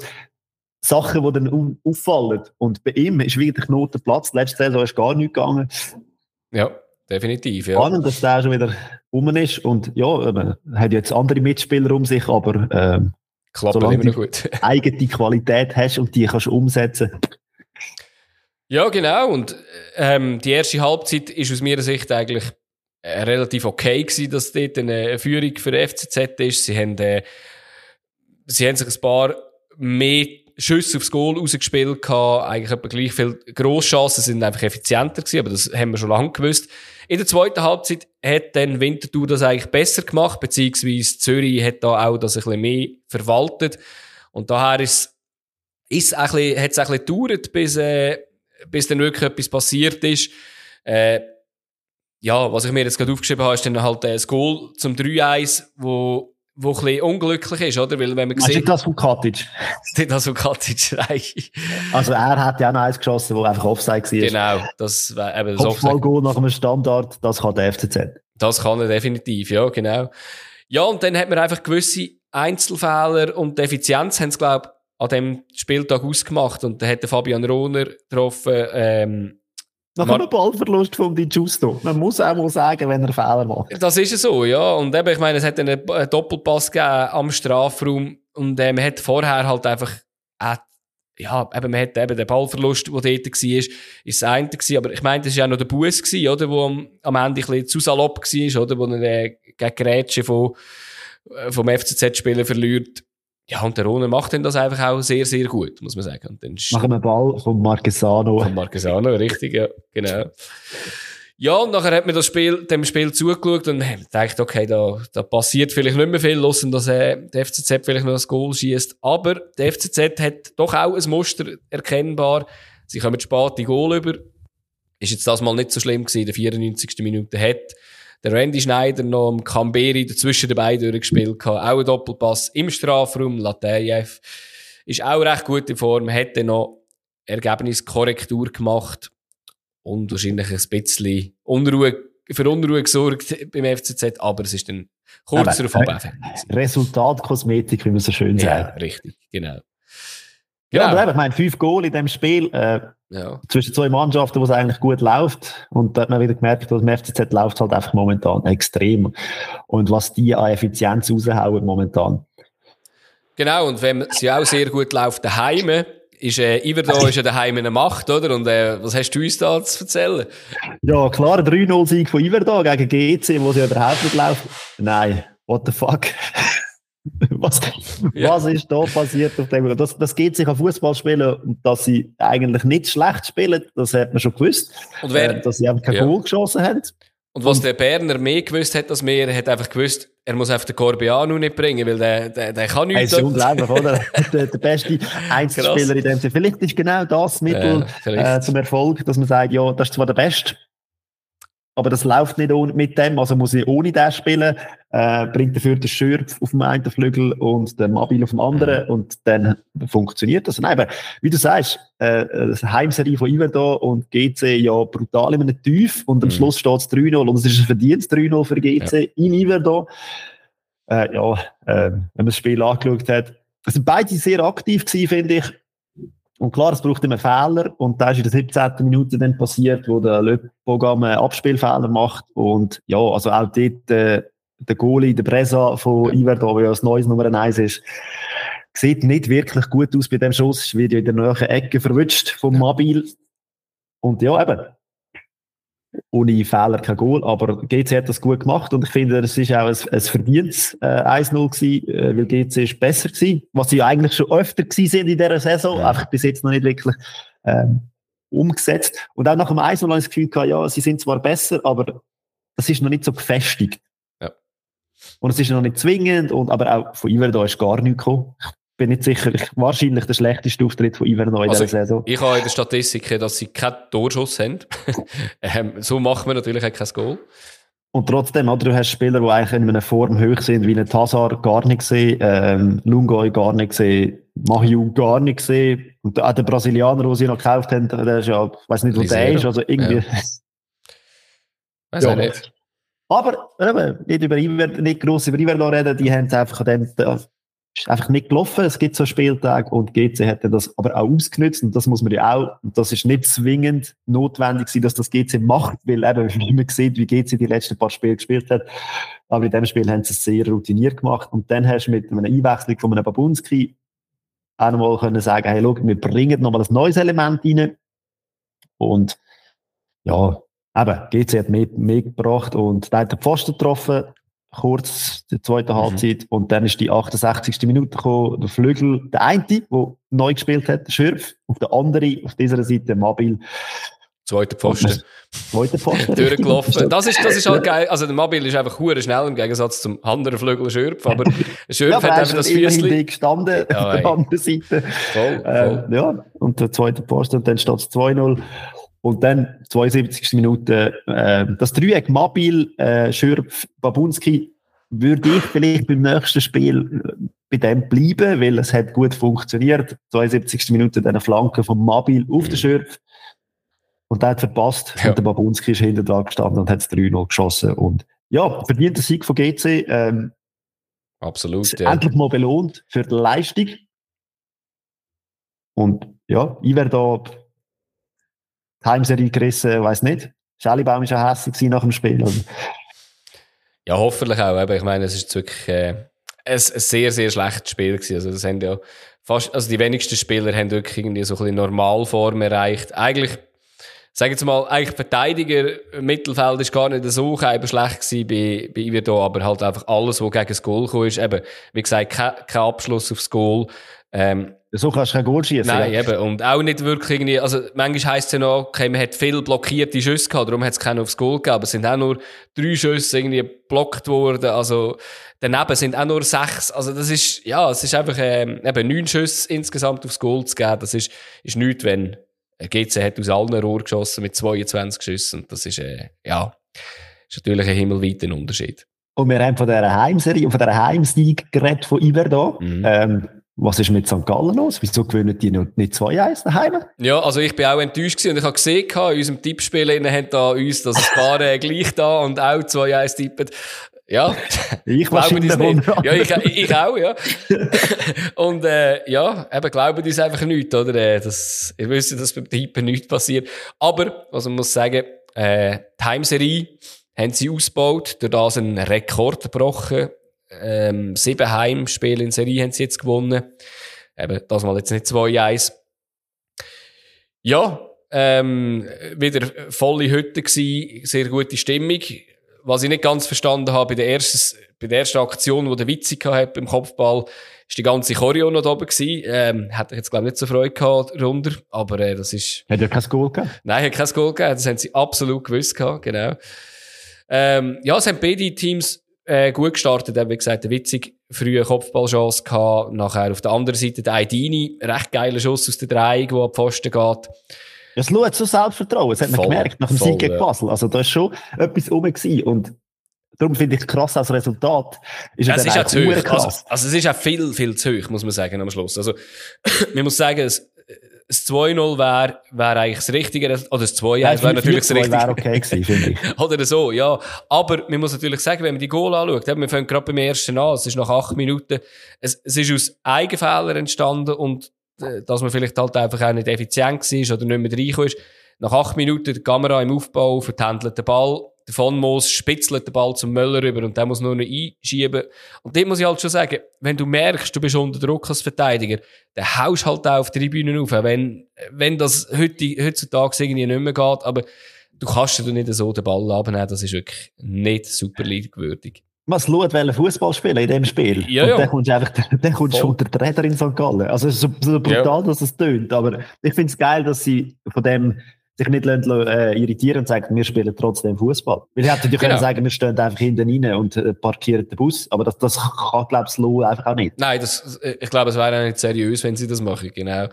Sachen, die dann au- auffallen. Und bei ihm ist wieder der Knoten Platz. Letzte Saison ist gar nichts gegangen. Ja, definitiv, ja. Spannend, dass der schon wieder rum ist. Und ja, eben, er hat jetzt andere Mitspieler um sich, aber, ähm, Klappt solange immer noch gut. eigene Qualität hast und die kannst du umsetzen. Ja, genau. Und ähm, die erste Halbzeit ist aus meiner Sicht eigentlich äh, relativ okay gewesen, dass dort eine Führung für FCZ ist. Sie haben, äh, sie haben sich ein paar mehr Schüsse aufs Goal rausgespielt gehabt, eigentlich etwa gleich viele Grosschancen, sind einfach effizienter gewesen, aber das haben wir schon lange gewusst. In der zweiten Halbzeit hat dann Winterthur das eigentlich besser gemacht, beziehungsweise Zürich hat da auch das ein bisschen mehr verwaltet. Und daher ist, ist ein bisschen, hat es ein bisschen gedauert, bis, äh, bis dann wirklich etwas passiert ist. Äh, ja, was ich mir jetzt gerade aufgeschrieben habe, ist dann halt das Goal zum 3-1, wo wo ein bisschen unglücklich ist, oder? Weil, wenn man sieht... Nicht das von Katic? Nicht das von Katic, Also er hat ja auch noch eins geschossen, wo einfach Offside war. Genau, das war eben das Offside. Goal nach einem Standard, das kann der FCZ. Das kann er definitiv, ja, genau. Ja, und dann hat man einfach gewisse Einzelfehler und die Effizienz haben es, glaube ich, an dem Spieltag ausgemacht. Und da hat der Fabian Rohner getroffen, ähm, nach einem Ballverlust von Di Giusto. Man muss auch mal sagen, wenn er Fehler macht. Das ist so, ja. Und eben, ich meine, es hat einen Doppelpass gegeben am Strafraum und äh, man hat vorher halt einfach, äh, ja, eben, man hat eben den Ballverlust, der dort war, ist das eine gewesen. Aber ich meine, das war ja noch der Bus gewesen, oder? Wo am, am Ende ein bisschen zu salopp war, oder? Wo er äh, gegen Grätsche von, äh, vom FCZ-Spieler verliert. Ja, und der Roner macht dann das einfach auch sehr, sehr gut, muss man sagen. Und dann Nach einem Ball von Marquesano. Von Marquesano, richtig, ja, genau. Ja, und nachher hat man das Spiel, dem Spiel zugeschaut und man gedacht, okay, da, da passiert vielleicht nicht mehr viel, lassen, dass äh, der FCZ vielleicht noch das Goal schießt. Aber der FCZ hat doch auch ein Muster erkennbar. Sie kommen spät die Goal über. Ist jetzt das mal nicht so schlimm gewesen, in der 94. Minute hat der Randy Schneider noch am Kamberi dazwischen dabei durchgespielt gehabt. Auch ein Doppelpass im Strafraum. Latejev ist auch recht gut in Form. Hat dann noch Ergebniskorrektur gemacht und wahrscheinlich ein bisschen Unruhe, für Unruhe gesorgt beim FCZ, aber es ist dann kurz darauf abhängig. Resultatkosmetik, wie man so schön sagt. Ja, richtig, genau. Ja, aber eben, ich meine, fünf Goal in dem Spiel, äh, ja. zwischen zwei Mannschaften, wo es eigentlich gut läuft. Und da hat man wieder gemerkt, dass im FCZ läuft halt einfach momentan extrem. Und was die an Effizienz raushauen momentan. Genau, und wenn ja auch sehr gut läuft daheim, ist äh, Iverdon ist ja daheim eine Macht, oder? Und äh, was hast du uns da zu erzählen? Ja, klar, ein 3-0-Sieg von Iverdon gegen GC, wo sie überhaupt nicht läuft. Nein, what the fuck. Was, ja. was ist da passiert auf dem? Das, das geht sich an Fußball spielen und dass sie eigentlich nicht schlecht spielen, das hat man schon gewusst. Und wer, äh, dass sie einfach kein ja. Goal geschossen haben. Und was und, der Berner mehr gewusst hat als mir, er hat einfach gewusst, er muss einfach den Corbiano nicht bringen, weil der, der, der kann nichts. Das ist unglaublich, oder? der, der beste Einzelspieler in dem Sinne. Vielleicht ist genau das Mittel ja, äh, zum Erfolg, dass man sagt, ja, das ist zwar der Beste, aber das läuft nicht ohne, mit dem, also muss ich ohne den spielen, äh, bringt dafür den Schürf auf dem einen Flügel und den Mobil auf dem anderen mhm. und dann funktioniert das. Nein, aber wie du sagst, äh, das Heimserie von Iverdon und GC ja brutal in einem Tief und am mhm. Schluss steht es 3-0 und es ist ein verdientes 3-0 für GC ja. in Iverdon. Äh, ja, äh, wenn man das Spiel angeschaut hat, es sind beide sehr aktiv gewesen, finde ich. Und klar, es braucht immer Fehler. Und da ist in der 17. Minute dann passiert, wo der Löppogam einen Abspielfehler macht. Und ja, also auch dort, äh, der Goalie, der Bresa von ja. Iverdo, der ja das neues Nummer 1 ist, sieht nicht wirklich gut aus bei dem Schuss. Wird ja in der nächsten Ecke verwünscht vom ja. Mobil. Und ja, eben, ohne Fehler kein Goal, aber GC hat das gut gemacht und ich finde, es ist auch ein, ein verdientes äh, 1-0 gewesen, äh, weil GC ist besser gewesen, was sie ja eigentlich schon öfter gewesen sind in dieser Saison, ja. einfach bis jetzt noch nicht wirklich ähm, umgesetzt. Und auch nach dem 1-0 habe ich das Gefühl gehabt, ja, sie sind zwar besser, aber das ist noch nicht so gefestigt. Und es ist noch nicht zwingend, und, aber auch von Iver ist gar nichts gekommen bin nicht sicher. Ich, wahrscheinlich der schlechteste Auftritt von Iverno in also, dieser Saison. Ich habe in der Statistik, dass sie keinen Torschuss haben. ähm, so macht man natürlich auch kein Goal. Und trotzdem, oder, du hast Spieler, die eigentlich in einer Form hoch sind, wie ein Tazar gar nicht gesehen, ähm, Lungoy gar nicht gesehen, Mahiu gar nicht gesehen. Und auch der Brasilianer, den sie noch gekauft haben, der ist ja, ich weiß nicht, wo Lisero. der ist, also irgendwie. Ja. Weiß ja. nicht. Aber eben, nicht, über Iver, nicht gross über Iverno reden, die haben es einfach an dem, ist einfach nicht gelaufen. Es gibt so Spieltage und GC hätte das aber auch ausgenutzt und das muss man ja auch, und das ist nicht zwingend notwendig sein, dass das GC macht, weil eben, wie man sieht, wie GC die letzten paar Spiele gespielt hat. Aber in dem Spiel haben sie es sehr routiniert gemacht und dann hast du mit einer Einwechslung von einem Babunski auch nochmal können sagen, hey, schau, wir bringen nochmal ein neues Element rein und ja, eben, GC hat mehr, mehr gebracht und da hat der Pfosten getroffen, kurz die zweite mhm. Halbzeit und dann ist die 68. Minute gekommen, der Flügel, der eine, der neu gespielt hat, der Schürf, auf der anderen, auf dieser Seite Mobil. Zweiter Pfosten. Zweiter Pfosten. Durchgelaufen. Das ist, das ist halt geil. Also der Mobil ist einfach hure schnell im Gegensatz zum anderen Flügel Schürf, aber Schürf ja, hat einfach das Füßchen. gestanden ja, auf der anderen Seite. Voll, voll. Äh, ja, und der zweite Posten und dann steht es 2-0. Und dann, 72. Minute, äh, das Dreieck Mobil, äh, Schürpf, Babunski, würde ich vielleicht beim nächsten Spiel äh, bei dem bleiben, weil es hat gut funktioniert. 72. Minute dann eine Flanke vom Mobil auf den Schürpf. Und der hat verpasst. Ja. Und der Babunski ist hinter dran gestanden und hat es 3-0 geschossen. Und ja, verdient der Sieg von GC. Ähm, Absolut. Ja. Endlich mal belohnt für die Leistung. Und ja, ich wäre da Heimserie gerissen, weiß nicht. Schellibaum war ja hässlich nach dem Spiel. ja, hoffentlich auch. Aber ich meine, es ist wirklich äh, ein, ein sehr, sehr schlechtes Spiel gewesen. Also das haben ja fast, also die wenigsten Spieler haben wirklich irgendwie so ein bisschen Normalform erreicht. Eigentlich, sag jetzt mal, eigentlich Verteidiger, Mittelfeld ist gar nicht so schlecht gewesen bei, bei Iverdo, aber halt einfach alles, was gegen das Goal kam, ist eben, wie gesagt, kein, kein Abschluss aufs Goal. Ähm, so kannst du kein Goal schießen. Nein, ja. eben. Und auch nicht wirklich irgendwie, also manchmal heisst es ja noch, okay, man hat viel blockierte Schüsse gehabt, darum hat es keinen aufs Goal gegeben. Aber es sind auch nur drei Schüsse irgendwie geblockt worden. Also daneben sind auch nur sechs. Also das ist, ja, es ist einfach ähm, eben neun Schüsse insgesamt aufs Goal zu geben. Das ist, ist nichts, wenn GC hat aus allen Rohren geschossen mit 22 Schüssen. Das ist, äh, ja, ist natürlich ein himmelweiter Unterschied. Und wir haben von dieser Heimserie, von dieser Heimsieg geredet von Iverdo. Mhm. Ähm, was ist mit St. Gallen los? Wieso gewinnen die nicht 2-1 daheim? Ja, also ich bin auch enttäuscht gewesen und ich habe gesehen, in unserem Tippspiel haben da uns das paar äh, gleich da und auch 2-1 tippen. Ja, ich glaube das nicht. Ja, ich, ich auch, ja. und äh, ja, eben glauben uns einfach nicht, oder? Äh, das, ihr wisst, dass beim Tippen nichts passiert. Aber, was man muss sagen, äh, die Heimserie haben sie ausgebaut, durch das einen Rekord gebrochen ähm, sieben Heimspiele in Serie haben sie jetzt gewonnen. Eben, das mal jetzt nicht 2-1. Ja, ähm, wieder volle Hütte gewesen, sehr gute Stimmung. Was ich nicht ganz verstanden habe, bei der ersten, bei der ersten Aktion, die der Witzig hatte beim Kopfball, ist die ganze Choreo noch da oben gewesen. Ähm, hätte ich jetzt, glaube ich, nicht so Freude gehabt runter, aber äh, das ist... Hat er kein Goal gegeben? Nein, hat kein Goal gegeben, das haben sie absolut gewusst gehabt, genau. Ähm, ja, es haben beide Teams äh, gut gestartet. Wie gesagt, eine witzig frühe Kopfballchance gehabt. Nachher auf der anderen Seite der Aidini, recht geiler Schuss aus der Dreieck, der ab Pfosten geht. Es schaut so Selbstvertrauen. Das hat man voll, gemerkt nach dem voll, Sieg gegen Basel. Also da ist schon etwas rum gewesen. Und darum finde ich es krass als Resultat. Ist ja, es ist auch zu hoch. Also, also, es ist auch viel, viel zu hoch, muss man sagen, am Schluss. Also, man muss sagen, es, das 2-0 wäre wär eigentlich das Richtige, oder das 2-1 wäre natürlich das Richtige. wäre okay gewesen, finde ich. oder so, ja. Aber man muss natürlich sagen, wenn man die Goal anschaut, wir fangen gerade beim ersten an, es ist nach acht Minuten, es, es ist aus Eigenfehlern entstanden und äh, dass man vielleicht halt einfach auch nicht effizient war oder nicht mehr reingekommen ist. Nach acht Minuten die Kamera im Aufbau, vertändelt den Ball, der Von Moos spitzelt den Ball zum Möller rüber und der muss nur noch einschieben. Und dem muss ich halt schon sagen, wenn du merkst, du bist unter Druck als Verteidiger, dann haust halt auch auf die Tribüne auf. Wenn, wenn das heute, heutzutage irgendwie nicht mehr geht, aber du kannst dir nicht so den Ball abnehmen, das ist wirklich nicht super würdig. Was schaut, welchen Fußball spielen in dem Spiel? Ja, ja. Und dann kommst du einfach, dann kommst du unter den Räder in St. Gallen. Also, es ist so, so brutal, ja. dass es tönt. Aber ich finde es geil, dass sie von dem, sich nicht äh, irritieren und sagen, wir spielen trotzdem Fußball. Weil ich hätte natürlich genau. können sagen, wir stehen einfach hinten rein und äh, parkieren den Bus, aber das, das kann, glaube ich, Lo einfach auch nicht. Nein, das, ich glaube, es wäre auch nicht seriös, wenn sie das machen, genau.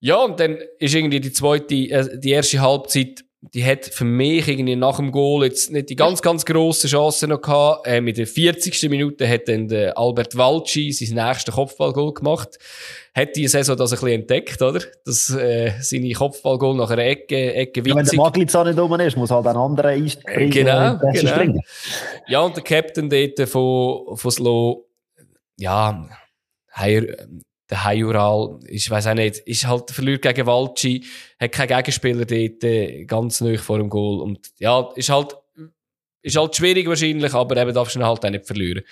Ja, und dann ist irgendwie die zweite, äh, die erste Halbzeit die hat für mich irgendwie nach dem Goal jetzt nicht die ganz, ganz grossen Chancen noch gehabt. Äh, mit der 40. Minute hat dann der Albert Walci sein nächsten Kopfballgoal gemacht. Hat die Saison das ein bisschen entdeckt, oder? Dass, äh, seine Kopfballgoal nach einer Ecke, Ecke ja, Wenn der Maglitz nicht oben ist, muss halt ein anderer einspringen. Genau, genau. Springen. Ja, und der Captain dort von, von Slow, ja, der Hajural, ich weiß auch nicht, ist halt verliert gegen Walci, hat keinen Gegenspieler dort, äh, ganz neu vor dem Goal. Und ja, ist halt, ist halt schwierig wahrscheinlich, aber eben darfst du ihn halt auch nicht verlieren.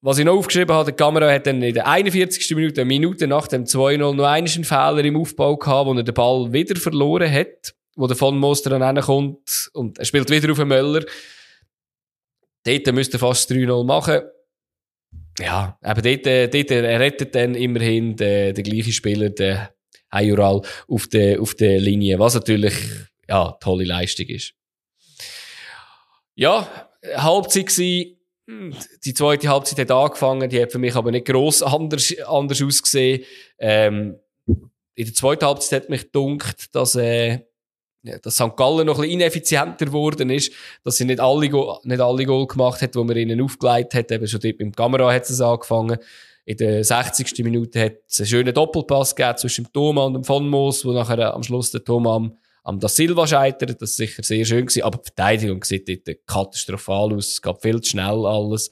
Was ich noch aufgeschrieben habe, die Kamera hat dann in der 41. Minute, eine Minute nach dem 2-0, noch einen Fehler im Aufbau gehabt, wo er den Ball wieder verloren hat, wo der von Moster dann kommt und er spielt wieder auf den Möller dort müsste er fast 3-0 machen. Ja, aber dort, äh, dort rettet dann immerhin der, der gleiche Spieler, der Ajural, auf der, auf der Linie, was natürlich, ja, tolle Leistung ist. Ja, Halbzeit gewesen. Hm, die zweite Halbzeit hat angefangen, die hat für mich aber nicht gross anders, anders ausgesehen. Ähm, in der zweiten Halbzeit hat mich gedunkt, dass, äh, dass St. Gallen noch ein bisschen ineffizienter geworden ist, dass sie nicht alle, nicht alle Goal gemacht hat, die man ihnen aufgelegt hat. Eben schon dort beim Kamera hat es angefangen. In der 60. Minute hat es einen schönen Doppelpass gegeben zwischen dem Thomas und dem Von Moos, wo nachher am Schluss der Thomas am, am Da Silva scheitert. Das ist sicher sehr schön gewesen. Aber die Verteidigung sieht dort katastrophal aus. Es geht viel zu schnell alles.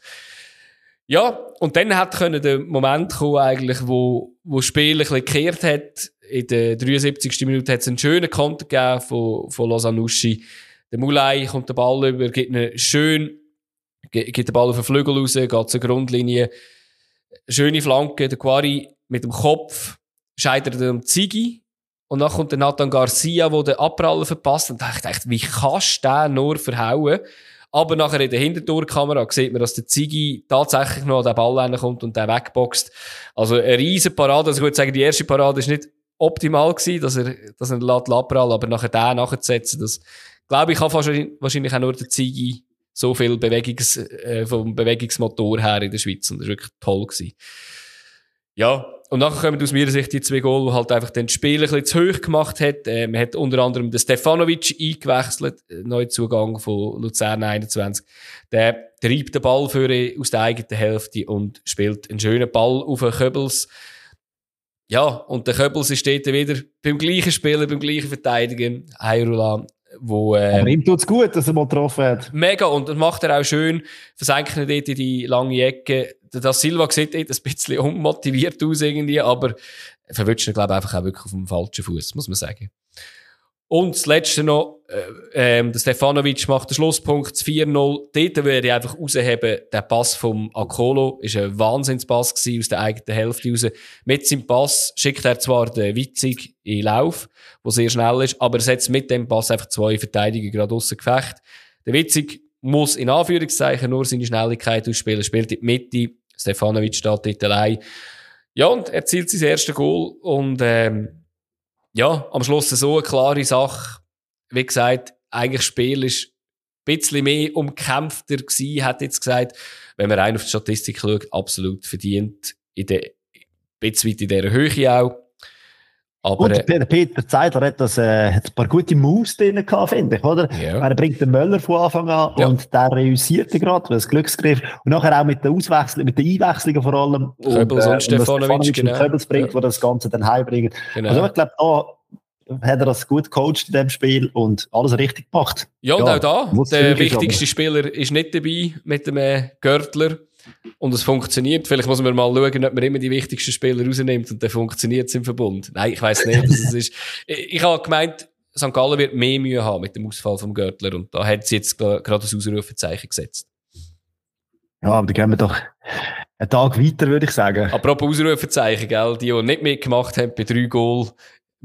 Ja, und dann hat der Moment kommen, eigentlich, wo, wo das Spiel ein bisschen gekehrt hat. In der 73. Minute hat es einen schönen Konter gegeben von, von Losanuschi. Der Mulei kommt den Ball über, einen schön, gibt den Ball auf den Flügel raus, geht zur Grundlinie. Schöne Flanke, der Quari mit dem Kopf scheitert am Ziggy. Und dann kommt der Nathan Garcia, der den Abprall verpasst. Und da dachte ich, wie kannst du den nur verhauen? Aber nachher in der Hintertorkamera sieht man, dass der Ziggy tatsächlich noch an den Ball kommt und den wegboxt. Also eine riesen Parade. Also ich würde sagen, die erste Parade ist nicht optimal gewesen, dass er, dass er lässt Abprall, aber nachher den nachzusetzen, das, glaube ich, kann fast wahrscheinlich auch nur der Ziggy so viel Bewegungs, äh, vom Bewegungsmotor her in der Schweiz. Und das war wirklich toll gewesen. Ja, und nachher kommen aus meiner Sicht die zwei Goal, die halt einfach den Spiel ein bisschen zu hoch gemacht hat. Äh, man hat unter anderem den Stefanovic eingewechselt, äh, Neuzugang von Luzern 21. Der treibt den Ball für aus der eigenen Hälfte und spielt einen schönen Ball auf den Köbels. Ja, und der Köbels ist dort wieder beim gleichen Spieler, beim gleichen Verteidiger, Heirula, wo, äh, Aber ihm tut's gut, dass er mal getroffen hat. Mega, und das macht er auch schön. Versenkt ihn dort in die lange Ecke. Der Silva sieht dort ein bisschen unmotiviert aus irgendwie, aber verwünscht ihn, glaube ich, einfach auch wirklich auf dem falschen Fuß, muss man sagen. Und das Letzte noch, äh, ähm, der Stefanovic macht den Schlusspunkt, 4-0. Dort würde ich einfach rausheben, der Pass vom Akolo ist ein Wahnsinnspass gewesen, aus der eigenen Hälfte raus. Mit seinem Pass schickt er zwar den Witzig in Lauf, wo sehr schnell ist, aber er setzt mit dem Pass einfach zwei Verteidiger gerade aussen Gefecht. Der Witzig muss in Anführungszeichen nur seine Schnelligkeit ausspielen, spielt in die Mitte, Stefanovic steht dort allein. Ja, und er zielt sein erstes Goal und, ähm, ja, am Schluss so eine klare Sache. Wie gesagt, eigentlich Spiel ist ein bisschen mehr umkämpfter gewesen, hat jetzt gesagt. Wenn man rein auf die Statistik schaut, absolut verdient. In der, ein bisschen weit in dieser Höhe auch. Aber, und der Peter Zeidler hat, das, äh, hat ein paar gute Moves drin gehabt, finde ich, oder? Ja. Er bringt den Möller von Anfang an ja. und der reüssiert gerade, das Glücksgriff. Und nachher auch mit der Auswechslung, mit den Einwechslungen vor allem. Köbels und, äh, und Stefanovic, genau. Köbels bringt, ja. wo das Ganze dann heimbringt. Genau. Also ich glaube, da hat er das gut gecoacht in dem Spiel und alles richtig gemacht. Ja, und ja, auch da, der wichtigste aber. Spieler ist nicht dabei mit dem äh, Görtler. Und es funktioniert. Vielleicht muss man mal schauen, ob man immer die wichtigsten Spieler rausnimmt und dann funktioniert es im Verbund. Nein, ich weiß nicht. es ist, ich, ich habe gemeint, St. Gallen wird mehr Mühe haben mit dem Ausfall vom Görtler und da hat sie jetzt gerade das Ausrufezeichen gesetzt. Ja, aber da gehen wir doch einen Tag weiter, würde ich sagen. Apropos Ausrufezeichen, gell? Die, die nicht mitgemacht haben bei drei Goal,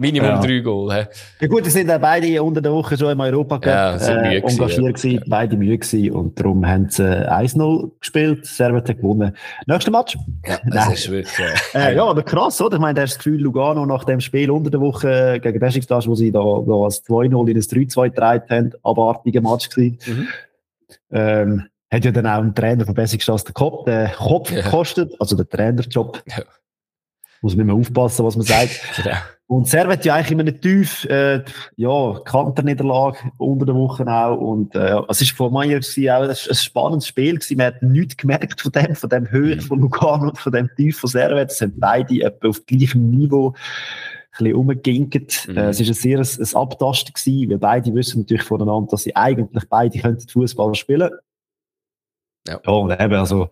Minimum ja. drei Goal. He. Ja gut, wir sind ja beide unter der Woche schon im Europa ja, äh, engagiert gewesen, ja. beide müde gewesen und darum haben sie 1-0 gespielt, Servet hat gewonnen. Nächster Match? Ja, das ist wirklich... Äh, ja, aber krass, oder? Ich meine, das Gefühl, Lugano nach dem Spiel unter der Woche gegen Besiktas, wo sie da, da als 2-0 in das 3-2 gedreht haben, abartiger Match gewesen. Mhm. Ähm, hat ja dann auch ein Trainer von Besiktas den Kopf, den Kopf gekostet, also der Trainerjob. Ja. Muss man immer aufpassen, was man sagt. genau. Und Servet ja eigentlich immer nicht tief, äh, ja, Kanterniederlage unter der Woche auch. Und äh, es ist von mir auch ein, ein spannendes Spiel gewesen. Man hat nichts gemerkt von dem, von dem Höhe mhm. von Lugano und von dem Tief von Servet. Es sind beide etwa auf gleichem Niveau ein bisschen rumgeginkt. Mhm. Äh, es war ein sehr ein, ein Abtasten gewesen, weil beide wissen natürlich voneinander, dass sie eigentlich beide könnten Fußball spielen. Ja. ja, und eben, also,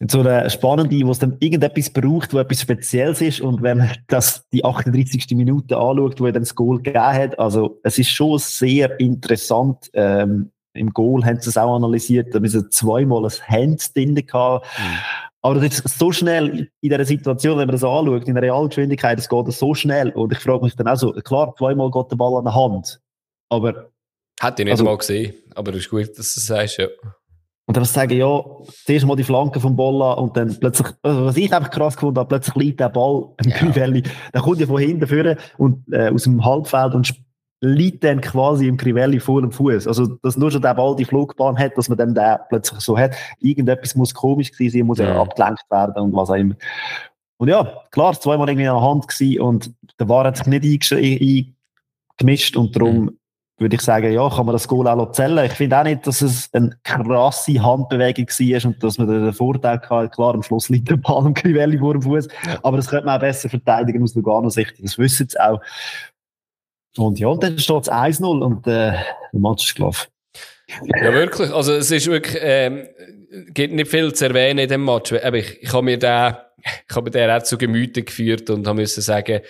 so eine spannende, wo es dann irgendetwas braucht, wo etwas Spezielles ist. Und wenn man das, die 38. Minute anschaut, wo er dann das Goal gegeben hat, also, es ist schon sehr interessant. Ähm, Im Goal haben sie es auch analysiert, da müssen zweimal ein Hand drin gehabt. Mhm. Aber das ist so schnell in dieser Situation, wenn man das anschaut, in der Realgeschwindigkeit, es geht so schnell. Und ich frage mich dann auch so, klar, zweimal geht der Ball an der Hand. Aber. Hätte ich nicht also, mal gesehen, aber es ist gut, dass du das sagst, ja. Und dann sagen, ja, zuerst mal die Flanke vom Bolla und dann plötzlich, also was ich einfach krass gefunden habe, plötzlich liegt der Ball im ja. Crivelli. Dann kommt er von hinten führen und äh, aus dem Halbfeld und liegt dann quasi im Crivelli vor dem Fuß. Also, dass nur schon der Ball die Flugbahn hat, dass man dann den plötzlich so hat. Irgendetwas muss komisch gewesen sein, muss ja abgelenkt werden und was auch immer. Und ja, klar, zweimal irgendwie an der Hand gewesen und der War hat sich nicht eingemischt und darum mhm würde ich sagen, ja, kann man das Goal auch zählen. Ich finde auch nicht, dass es eine krasse Handbewegung war und dass man den Vorteil hatte. Klar, am Schluss liegt der Ball am Crivelli vor dem Fuß. Ja. Aber das könnte man auch besser verteidigen aus Lugano-Sicht. Das wissen sie auch. Und ja, dann steht es 1-0 und äh, der Match ist gelaufen. Ja, wirklich. Also, es ist wirklich, ähm, gibt nicht viel zu erwähnen in dem Match. Aber ich, ich habe mir den, ich habe mir den auch zu Gemüte geführt und habe müssen sagen,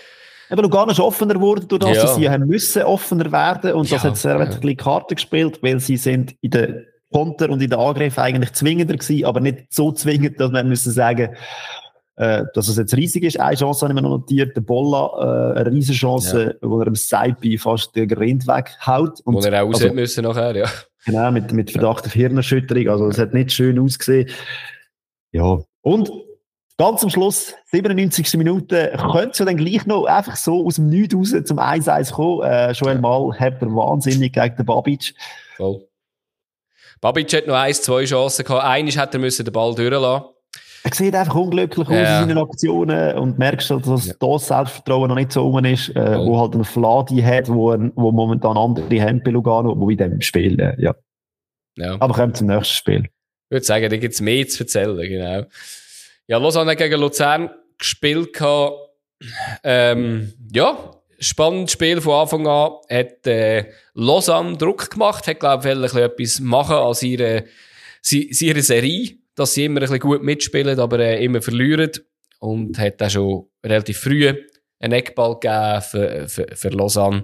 eben Lugano ist offener geworden, durch das ja. sie haben müssen offener werden und das ja, hat sehr ja. ein Karte gespielt, weil sie sind in der Konter und in der Angriff eigentlich zwingender gewesen, aber nicht so zwingend, dass man müssen sagen, äh, dass es jetzt riesig ist. Eine Chance habe ich mir noch notiert, der Bolla, äh, eine riesige Chance, ja. wo er im Seipi fast den Rind weghaut. Und, wo er auch raus also, müssen nachher, ja. Genau, mit, mit Verdacht auf Hirnerschütterung, also es hat nicht schön ausgesehen. Ja, und Ganz am Schluss, 97. Minute, könnte es ja dann gleich noch einfach so aus dem Nichts raus zum 1-1 kommen. Äh, Joel Mal hat er wahnsinnig gegen den Babic. Voll. Babic hat noch eins, zwei Chancen gehabt. Eines hätte er müssen den Ball durchlassen. Er sieht einfach unglücklich aus ja. in seinen Aktionen und merkst, dass ja. das Selbstvertrauen noch nicht so rum ist, äh, wo halt ein Fladi hat, wo, wo momentan andere haben bei Lugano, wo in dem Spiel, äh, ja. ja. Aber kommt zum nächsten Spiel. Ich würde sagen, da gibt es mehr zu erzählen, genau. Ja, Lausanne gegen Luzern gespielt. Ähm, ja, spannendes Spiel von Anfang an. Hat äh, Lausanne Druck gemacht, hat, glaube ich, etwas machen an ihrer, ihrer Serie, dass sie immer ein bisschen gut mitspielen, aber äh, immer verlieren. Und hat dann schon relativ früh einen Eckball gegeben für, für, für Lausanne.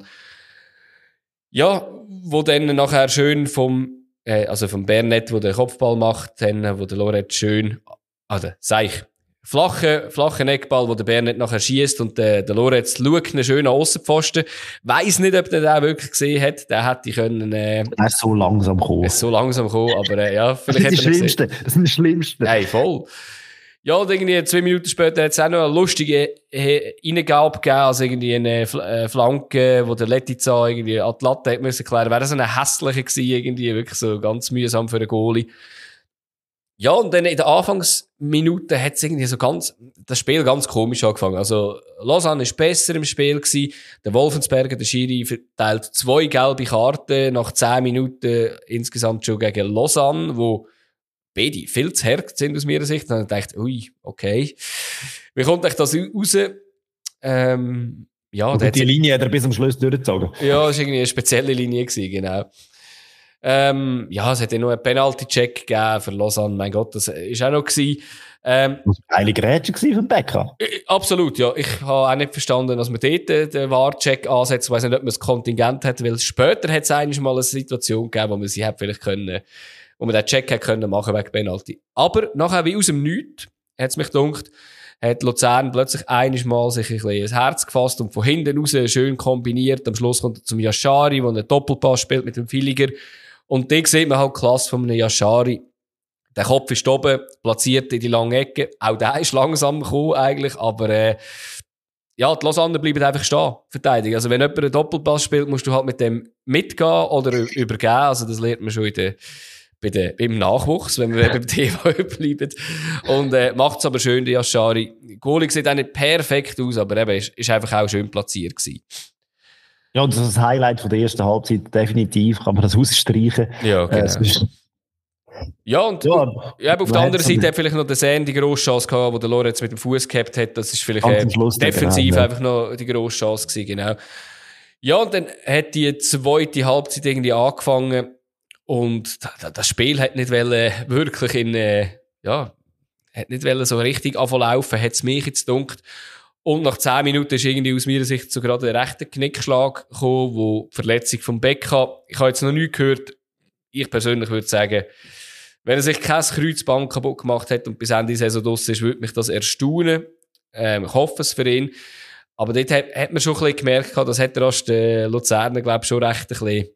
Ja, wo dann nachher schön vom, äh, also vom Bernet, wo der Kopfball macht, dann, wo der Loret schön also, sag ich, flache, flache Eckball, wo der Bär nicht nachher schießt und der, der Lorenz schaut einen schönen Aussenpfosten. Weiss nicht, ob der den wirklich gesehen hat. Der hätte können, äh, Er ist so langsam gekommen. Ist so langsam gekommen, aber, äh, ja, vielleicht Das ist das Schlimmste. Das ist das Schlimmste. Nein, voll. Ja, und irgendwie zwei Minuten später hat es auch noch eine lustige Reingabe gegeben, also irgendwie eine äh, Flanke, wo der Letizia irgendwie an die Latte hat müssen klären. Wäre das eine hässliche gewesen, irgendwie, wirklich so ganz mühsam für einen Goalie. Ja, und dann in den Anfangsminuten hat es irgendwie so ganz, das Spiel ganz komisch angefangen. Also, Lausanne ist besser im Spiel gewesen. Der Wolfensberger, der Schiri, verteilt zwei gelbe Karten nach zehn Minuten insgesamt schon gegen Lausanne, wo beide viel zu hart sind aus meiner Sicht. Dann dachte ich, ui, okay. Wie kommt euch das raus? Ähm, ja, und die Linie hat er bis zum Schluss durchgezogen. Ja, das war irgendwie eine spezielle Linie gewesen, genau. Ähm, ja, es hat ja noch einen Penalty-Check gegeben für Lausanne. Mein Gott, das ist auch noch gewesen. Ähm, das war eine Grätsche von Becker. Äh, absolut, ja. Ich habe auch nicht verstanden, dass man dort den War-Check ansetzt. Ich weiss nicht, ob man das Kontingent hat, weil später hat es eigentlich mal eine Situation gegeben, wo man sie hat vielleicht können, wo man den Check hat können machen wegen Penalty. Aber nachher, wie aus dem Nichts, hat es mich gedacht, hat Luzern plötzlich einiges Mal sich ein bisschen ins Herz gefasst und von hinten raus schön kombiniert. Am Schluss kommt er zum Yashari, der einen Doppelpass spielt mit dem Filiger. Und da sieht man halt klasse von einem Yashari. Der Kopf ist oben, platziert in die lange Ecke. Auch der ist langsam gekommen, eigentlich, aber, äh, ja, die Lausanne bleiben einfach stehen, verteidigen. Also, wenn jemand einen Doppelpass spielt, musst du halt mit dem mitgehen oder übergeben. Also, das lernt man schon in der, bei der, beim Nachwuchs, wenn wir beim Thema bleiben. Und, äh, macht's aber schön, die Yashari. Goalie sieht auch nicht perfekt aus, aber eben, ist, ist einfach auch schön platziert gewesen. Ja, und das ist das Highlight von der ersten Halbzeit. Definitiv kann man das ausstreichen. Ja, äh, genau. Äh, ja, und ja, ja, auf der anderen Seite hat vielleicht noch der Sen die grosse Chance gehabt, wo der Lorenz mit dem Fuß gehabt hat. Das ist vielleicht äh, defensiv genau, einfach noch die grosse Chance gewesen, genau. Ja, und dann hat die zweite Halbzeit irgendwie angefangen und das Spiel hat nicht wollen, wirklich in, äh, ja, hat nicht wollen so richtig anfangen hat es mich jetzt gedacht. Und nach 10 Minuten ist irgendwie aus meiner Sicht so gerade ein rechter Knickschlag gekommen, wo die Verletzung vom Becka, ich habe jetzt noch nie gehört, ich persönlich würde sagen, wenn er sich kein Kreuzband kaputt gemacht hat und bis Ende der Saison draussen ist, würde mich das erstaunen. Ähm, ich hoffe es für ihn. Aber dort hat, hat man schon ein bisschen gemerkt, das hat er erst den Luzerner, glaube ich, schon recht ein bisschen,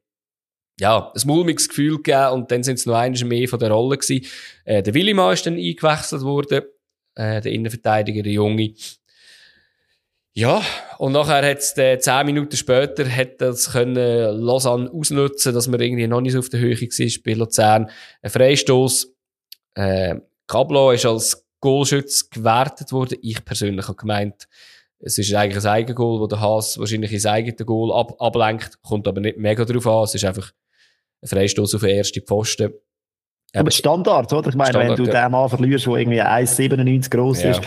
ja, ein mulmiges Gefühl gegeben und dann sind es noch eines mehr von der Rolle gewesen. Äh, der Willimann ist dann eingewechselt worden, äh, der Innenverteidiger, der Junge. Ja, und nachher hat es zehn Minuten später hat das können Lausanne ausnutzen, dass man irgendwie noch nicht so auf der Höhe war bei Luzern. Ein Freistoß. Äh, Cablo ist als Goalschütz gewertet worden. Ich persönlich habe gemeint, es ist eigentlich ein Eigengoal, wo der Haas wahrscheinlich ins eigene Goal ab ablenkt, kommt aber nicht mega drauf an. Es ist einfach ein Freistoß auf den ersten Pfosten. Aber Standard, oder? Ich meine, Standard, wenn du ja. den Mann verlierst, der irgendwie 1,97 groß ja. ist,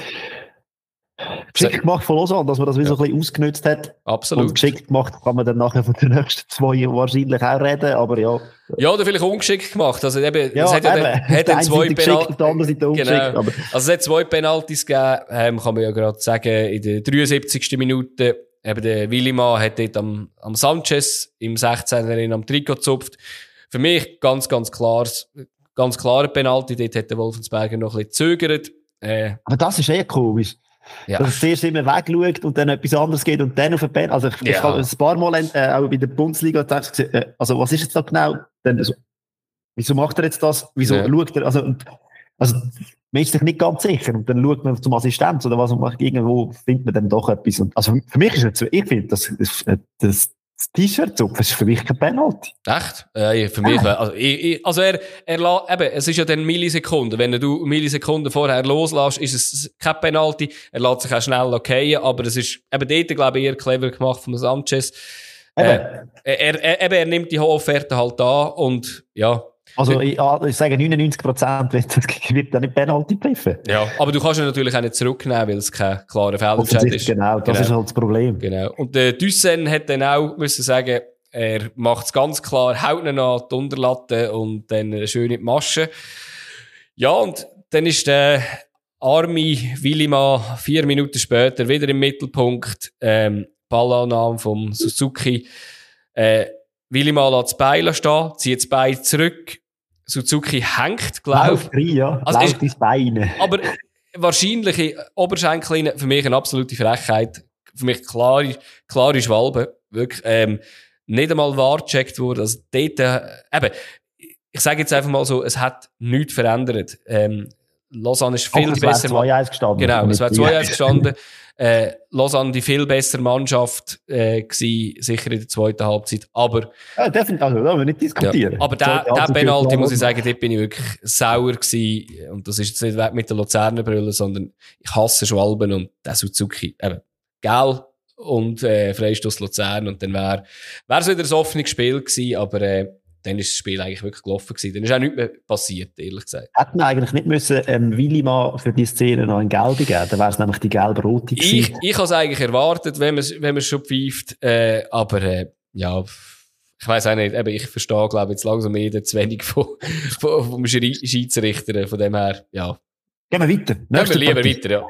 geschickt gemacht von Lausanne, dass man das wie so ein bisschen ausgenutzt hat. Absolut. Und geschickt gemacht kann man dann nachher von den nächsten zwei wahrscheinlich auch reden, aber ja. Ja, oder vielleicht ungeschickt gemacht. Also eben, ja, es hat ja dann, hat dann zwei Penalties. Genau. Also es hat zwei Penalties gegeben, ähm, kann man ja gerade sagen, in der 73. Minute. Eben der Willimann hat dort am, am Sanchez im 16er am Trikot gezupft. Für mich ganz, ganz klar, ganz klare Penalty. Dort hat der Wolfensberger noch ein bisschen gezögert. Äh, aber das ist eher komisch. Ja. Dass er zuerst immer wegschaut und dann etwas anderes geht und dann auf den Ball. Also ich, ja. ich habe ein paar Mal äh, auch bei der Bundesliga gedacht, äh, also was ist jetzt da genau? Dann, also, wieso macht er jetzt das? Wieso ja. schaut er? Also, also man ist sich nicht ganz sicher und dann schaut man zum Assistent oder was und macht irgendwo findet man dann doch etwas. Und, also für mich ist es, ich finde, das, das, das T-Shirt zupfen ist für mich kein Penalty. Echt? Äh, für mich, ah. also, ich, ich, also er, er eben, es ist ja dann Millisekunden. Wenn du Millisekunden vorher loslässt, ist es kein Penalty. Er lässt sich auch schnell okay, aber es ist eben dort, glaube ich, eher clever gemacht von Sanchez. Äh, er, er, eben, er nimmt die hohe Offerte halt an und, ja, also ich, ich sage 99 Prozent wird da nicht Penalty pfiffen. Ja, aber du kannst ihn natürlich auch nicht zurücknehmen, weil es kein klarer Feldentscheid ist. Genau, das genau. ist halt das Problem. Genau. Und der Dussen hat dann auch müssen sagen, er macht es ganz klar, haut ihn an die Unterlatte und dann schön in die Masche. Ja, und dann ist der Armi Willimann vier Minuten später wieder im Mittelpunkt. Ähm, Ballannahme vom Suzuki. Äh, Willimann lässt das Bein stehen, zieht das Bein zurück. Suzuki hängt, glaube ich. Ja, also ist, ins Bein. Aber wahrscheinlich Oberschenkel für mich eine absolute Frechheit. Für mich klare, klare Schwalbe. Wirklich, ähm, nicht einmal wahr gecheckt wurde. Also dort, äh, eben, ich sage jetzt einfach mal so, es hat nichts verändert. Ähm, Lausanne ist viel Ach, besser. Es wäre 2-1 gestanden. Genau, es wäre 2-1 gestanden. Äh, Lausanne die viel bessere Mannschaft äh, gewesen, sicher in der zweiten Halbzeit. Aber ja, definitiv, also, da wollen wir nicht diskutieren. Ja, aber der, der Penalty muss ich sagen, dort bin ich wirklich sauer gewesen. Und das ist jetzt nicht mit der Luzerner Brille, sondern ich hasse Schwalben und der Suzuki. Eben, gel und äh, Freistoß Luzern und dann wäre es wieder ein offenes Spiel gewesen, aber äh, dann ist das Spiel eigentlich wirklich gelaufen gewesen. Dann ist auch nichts mehr passiert, ehrlich gesagt. Hätten wir eigentlich nicht müssen, ähm, Willi für die Szene noch ein Gelbe geben, dann wäre es nämlich die gelb-rote gewesen. Ich, ich habe es eigentlich erwartet, wenn man wenn man schon pfeift, äh, aber, äh, ja, ich weiß auch nicht, eben, ich verstehe, glaube jetzt langsam jeder zu wenig von, von, vom Schiedsrichter, von dem her, ja. Gehen wir weiter. Gehen wir lieber Partie. weiter, ja.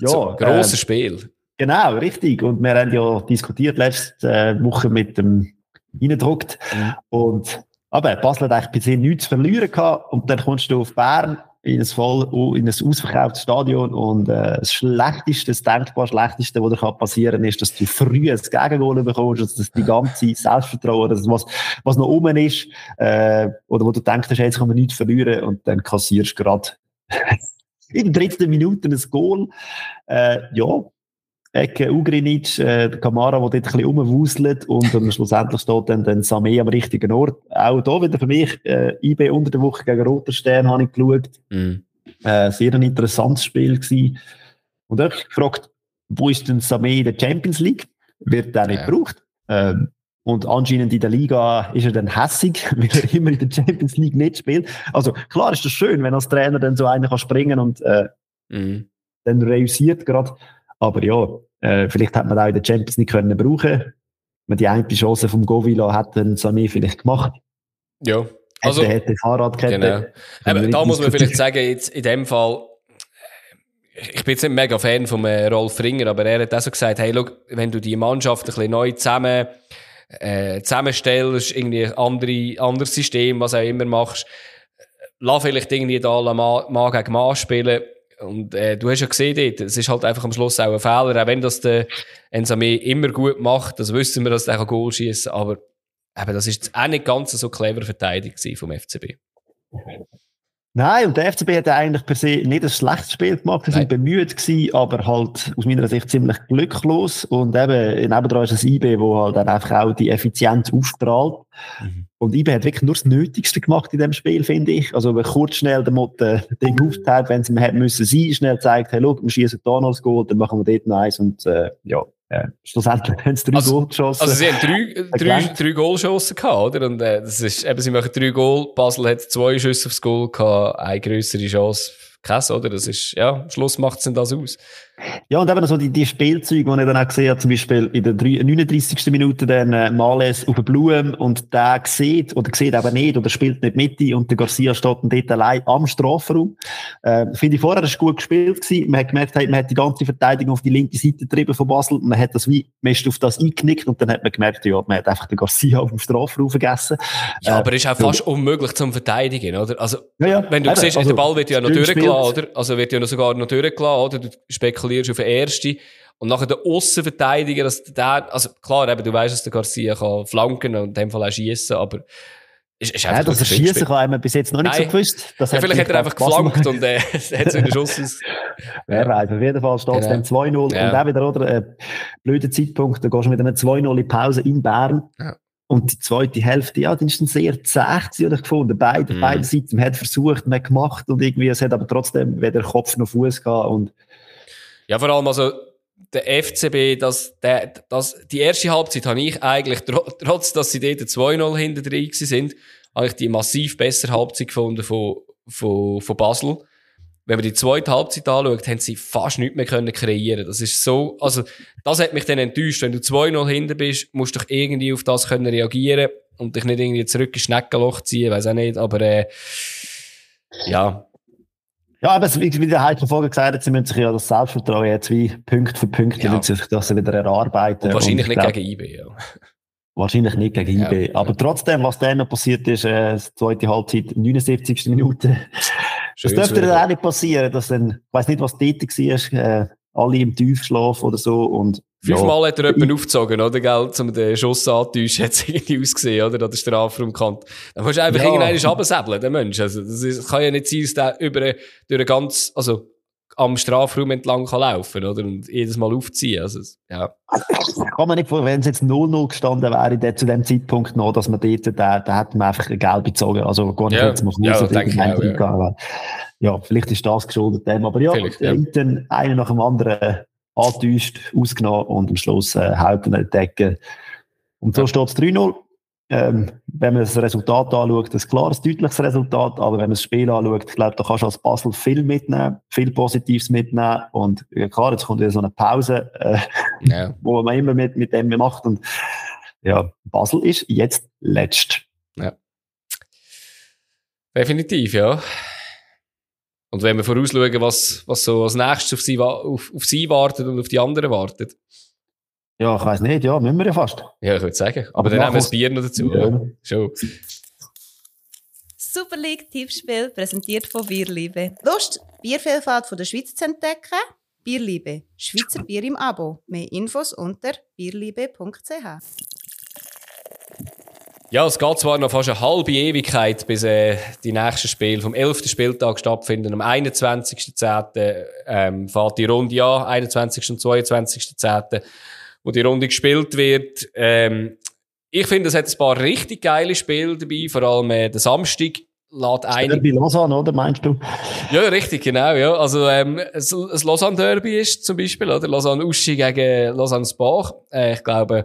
ja, so, grosses ähm, Spiel. Genau, richtig. Und wir haben ja diskutiert letzte äh, Woche mit dem reindruckt. Mhm. Und, aber Basel hat eigentlich bisher nichts zu verlieren gehabt. Und dann kommst du auf Bern in ein voll, in ein ausverkauftes Stadion und äh, das Schlechteste, das denkbar Schlechteste, was dir passieren kann, ist, dass du früh ein Gegengoal bekommst, dass das die ganze Selbstvertrauen, das was, was noch oben ist, äh, oder wo du denkst, jetzt kann man nichts verlieren und dann kassierst du gerade in der dritten Minute ein Goal. Äh, ja, Ecke Ugrinic, äh, Kamara, der dort ein bisschen rumwuselt und dann schlussendlich steht dann, dann Samé am richtigen Ort. Auch da wieder für mich, äh, IB unter der Woche gegen Roter Stern habe ich geschaut. Mm. Äh, sehr ein interessantes Spiel gewesen. Und ich habe gefragt, wo ist denn Samé in der Champions League? Wird der nicht ja. gebraucht? Ähm, und anscheinend in der Liga ist er dann hässig, weil er immer in der Champions League nicht spielt. Also klar ist das schön, wenn als Trainer dann so einer kann springen und äh, mm. dann reüssiert gerade. Aber ja, äh, vielleicht hat man auch in der Champions League können brauchen. Man die eine Chance vom Govila hat dann Sané vielleicht gemacht. Ja. Also, hätte, hätte Fahrradkette. Genau. Aber da muss man vielleicht sagen, jetzt in dem Fall, ich bin jetzt nicht mega Fan von äh, Rolf Ringer, aber er hat auch so gesagt, hey, look, wenn du die Mannschaft ein bisschen neu zusammen, äh, zusammenstellst, irgendwie ein andere, anderes System, was auch immer machst, lass vielleicht irgendwie da Mann, Mann gegen Mann spielen und äh, du hast ja gesehen dort, es ist halt einfach am Schluss auch ein Fehler, auch wenn das der Ensame immer gut macht, das wissen wir, dass der Goal schießen aber eben, das ist auch nicht ganz so clever verteidigt vom FCB. Nein, und der FCB hat eigentlich per se nicht ein schlechtes Spiel gemacht. Sie sind bemüht gewesen, aber halt aus meiner Sicht ziemlich glücklos. Und eben, nebendran ist das IB, wo halt dann einfach auch die Effizienz ausstrahlt. Mhm. Und IB hat wirklich nur das Nötigste gemacht in dem Spiel, finde ich. Also, wenn kurz schnell der Motto Ding aufteilt, wenn es ihm hätte müssen sein, schnell zeigt, hey, schau, wir schießen da noch das Goal, dann machen wir dort noch eins und, äh, ja. Ja, schlussendlich haben sie drei also, Goal geschossen. Also sie haben drei, drei, drei Goal geschossen gehabt, oder? Und äh, das ist, eben, sie machen drei Goal, Basel hat zwei Schüsse aufs Goal gehabt, eine größere Chance Käse, oder? Das ist, ja, am Schluss macht es das aus. Ja, und eben so die, die Spielzeuge, die ich dann auch gesehen habe, zum Beispiel in der 39. Minute dann äh, Males auf Blum und der sieht oder sieht eben nicht oder spielt nicht mit und der Garcia steht dann dort allein am Strafraum. Äh, Finde ich vorher, das gut gespielt gewesen. Man hat gemerkt, hey, man hat die ganze Verteidigung auf die linke Seite getrieben von Basel man hat das wie, man ist auf das eingeknickt und dann hat man gemerkt, ja, man hat einfach den Garcia auf dem Strafraum vergessen. Ja, äh, aber es ist auch fast ja. unmöglich zum Verteidigen, oder? Also, ja, ja. wenn du eben, siehst, also, der Ball wird ja noch durchgelassen, oder? Also wird ja noch sogar noch durchgelassen, oder? Du spekulierst auf den ersten. Und nachher der Aussenverteidiger, dass der, also klar, eben, du weißt, dass der Garcia kann flanken und in dem Fall auch schießen, aber ist, ist ja, dass er schießen kann, haben wir bis jetzt noch nicht Nein. so gewusst. Das ja, vielleicht hat er einfach geflankt und äh, hat so einen Schuss aus. Wer weiß, auf jeden Fall steht es dann 2-0 ja. und auch wieder, oder, äh, blöder Zeitpunkt, da gehst du mit einer 2-0 in Pause in Bern. Ja. Und die zweite Hälfte, ja, die ist dann sehr zäh, ich gefunden. Beide, mm. beide Seiten, man hat versucht, man hat gemacht und irgendwie, es hat aber trotzdem weder Kopf noch Fuß gehabt und ja, vor allem, also, der FCB, das, der, das, die erste Halbzeit habe ich eigentlich, trotz, dass sie dort 2-0 hinter drin sind, habe ich die massiv bessere Halbzeit gefunden von, von, von Basel. Wenn man die zweite Halbzeit anschaut, haben sie fast nichts mehr können kreieren. Das ist so, also, das hat mich dann enttäuscht. Wenn du 2-0 hinter bist, musst du doch irgendwie auf das können reagieren und dich nicht irgendwie zurück ins Schneckenloch ziehen, weiß auch nicht, aber, äh, ja, ja, aber wie, wie der Heiko vorher gesagt hat, sie müssen sich ja das Selbstvertrauen jetzt wie Punkt für Punkt ja. sich das wieder erarbeiten. Und wahrscheinlich und nicht glaub, gegen IB, ja. Wahrscheinlich nicht gegen ja, IB. Aber ja. trotzdem, was dann noch passiert ist, äh, zweite Halbzeit, 79. Minute. das dürfte dann auch nicht passieren, dass dann, ich weiss nicht, was dort war, äh, alle im Tiefschlaf oder so und Fünfmal ja. hat er jemanden aufgezogen, oder, gell, um den Schuss anzutäuschen, hat es irgendwie ausgesehen, oder, an der Strafraumkant. Dann musst du einfach ja. irgendwann absäbeln, der Mensch. Also, das ist, kann ja nicht sein, dass der über, durch ganz, also, am Strafraum entlang kann laufen, oder, und jedes Mal aufziehen, also, ja. Kann man nicht vor, wenn es jetzt 0-0 gestanden wäre, der, zu dem Zeitpunkt noch, dass man dort, da, da hätte man einfach Geld bezogen, also, gar nicht ja. jetzt muss man ja, so denke ich auch, ja. ja, vielleicht ist das geschuldet dem, aber ja, ja. dann einer nach dem anderen, angetäuscht, ausgenommen und am Schluss äh, halten eine Decke. Und so ja. steht es 3-0. Ähm, wenn man das Resultat anschaut, ein klares, deutliches Resultat, aber wenn man das Spiel anschaut, ich glaube, da kannst du als Basel viel mitnehmen, viel Positives mitnehmen und ja, klar, jetzt kommt wieder so eine Pause, äh, ja. wo man immer mit, mit dem macht und ja, Basel ist jetzt letzt. Ja. Definitiv, ja. Und wenn wir vorausschauen, was, was so als nächstes auf sie, auf, auf sie wartet und auf die anderen wartet. Ja, ich weiß nicht, ja, müssen wir ja fast. Ja, ich würde sagen. Aber, Aber dann nehmen wir das Bier noch dazu. Ja. ja. Schon. Super League Tippspiel präsentiert von Bierliebe. Lust, Biervielfalt von der Schweiz zu entdecken? Bierliebe, Schweizer Bier im Abo. Mehr Infos unter bierliebe.ch. Ja, es geht zwar noch fast eine halbe Ewigkeit, bis äh, die nächsten Spiele vom 11. Spieltag stattfinden. Am 21.10. Ähm, fährt die Runde an, 21. und 22.10., wo die Runde gespielt wird. Ähm, ich finde, es hat ein paar richtig geile Spiele dabei, vor allem äh, der Samstag. Lädt ein. Derby Lausanne, oder meinst du? Ja, richtig, genau, ja. Also, ähm, ein Lausanne-Derby ist zum Beispiel, oder? Lausanne-Uschi gegen Lausanne-Spach. Äh, ich glaube,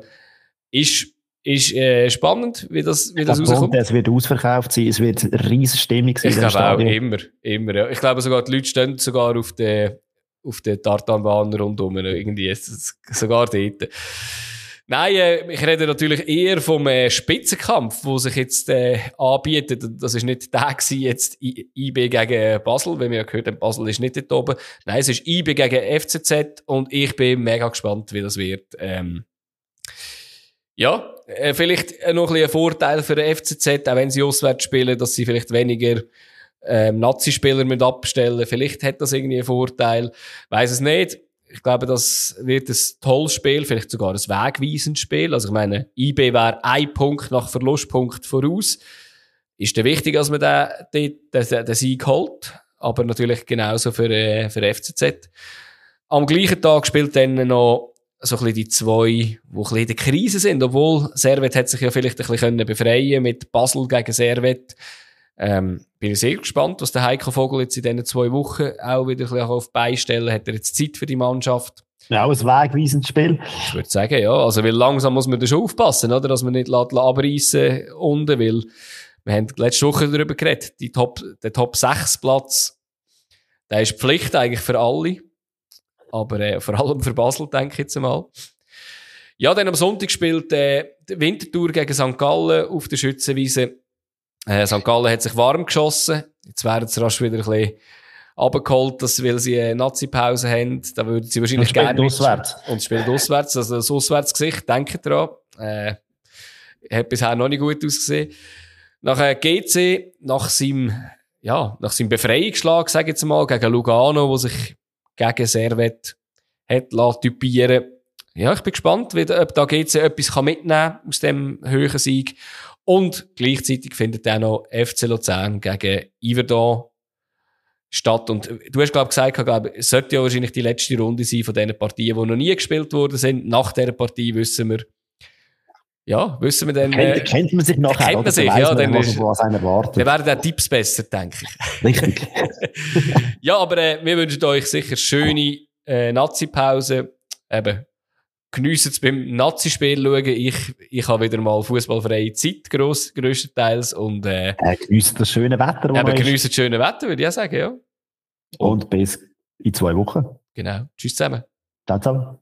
ist ist äh, spannend, wie das, wie das rauskommt. Es wird ausverkauft sein, es wird riesige Stimmung sein. Ich glaube auch, immer, immer, ja. Ich glaube sogar, die Leute stehen sogar auf der, auf der Tartanbahn rundum, irgendwie, sogar dort. Nein, äh, ich rede natürlich eher vom äh, Spitzenkampf, wo sich jetzt äh, anbietet. Das ist nicht der gewesen, jetzt IB gegen Basel, wenn wir ja gehört haben, Basel ist nicht dort oben. Nein, es ist IB gegen FCZ und ich bin mega gespannt, wie das wird. Ähm, ja, äh, vielleicht noch ein, ein Vorteil für den FCZ, auch wenn sie auswärts spielen, dass sie vielleicht weniger ähm, Nazi-Spieler abstellen Vielleicht hat das irgendwie einen Vorteil. Weiß es nicht. Ich glaube, das wird ein tolles Spiel, vielleicht sogar ein wegweisendes Spiel. Also ich meine, IB wäre ein Punkt nach Verlustpunkt voraus. Ist dann wichtig, dass man den, den, den Sieg holt. Aber natürlich genauso für, äh, für FCZ. Am gleichen Tag spielt dann noch so ein bisschen die zwei, die ein bisschen in der Krise sind. Obwohl Servet hat sich ja vielleicht ein bisschen befreien mit Basel gegen Servet. Ähm, bin ich sehr gespannt, was der Heiko Vogel jetzt in diesen zwei Wochen auch wieder ein bisschen auf die Beine stellen. Hat er jetzt Zeit für die Mannschaft? Ja, ein wegweisendes Spiel. Ich würde sagen, ja. Also, weil langsam muss man da schon aufpassen, oder? Dass man nicht abreißen unten, weil wir haben letzte Woche darüber geredet. Die Top, der Top 6 Platz, der ist Pflicht eigentlich für alle. Aber äh, vor allem für Basel, denke ich jetzt einmal. Ja, dann am Sonntag spielt äh, die Wintertour gegen St. Gallen auf der Schützenwiese. Äh, St. Gallen hat sich warm geschossen. Jetzt werden sie rasch wieder ein bisschen abgeholt, dass, weil sie eine Nazi-Pause haben. Da würden sie wahrscheinlich und gerne... auswärts. Und spielen auswärts. Also das Auswärtsgesicht, denke dran. Äh, hat bisher noch nicht gut ausgesehen. Nach äh, GC, nach seinem, ja, nach seinem Befreiungsschlag, sage ich jetzt mal, gegen Lugano, wo sich gegen Servet hat typieren Ja, ich bin gespannt, wie, ob da GC etwas kann mitnehmen aus dem höheren Sieg. Und gleichzeitig findet auch noch FC Luzern gegen Iverdon statt. Und du hast, glaube ich, gesagt, glaub, es sollte ja wahrscheinlich die letzte Runde sein von diesen Partien, die noch nie gespielt worden sind. Nach dieser Partie wissen wir, ja, wissen wir dann. Kennt, äh, kennt man sich nachher, kennt man sich, ja, dann, was, was einen erwartet. Dann werden auch Tipps besser, denke ich. Richtig. ja, aber äh, wir wünschen euch sicher schöne äh, Nazi-Pause. Eben, geniessen es beim Nazi-Spiel schauen. Ich, ich habe wieder mal fußballfreie Zeit, gross, grösstenteils. Und, äh, äh, geniessen das schöne Wetter. Eben, geniessen das schöne Wetter, würde ich auch sagen, ja. Und bis in zwei Wochen. Genau. Tschüss zusammen. Ciao zusammen.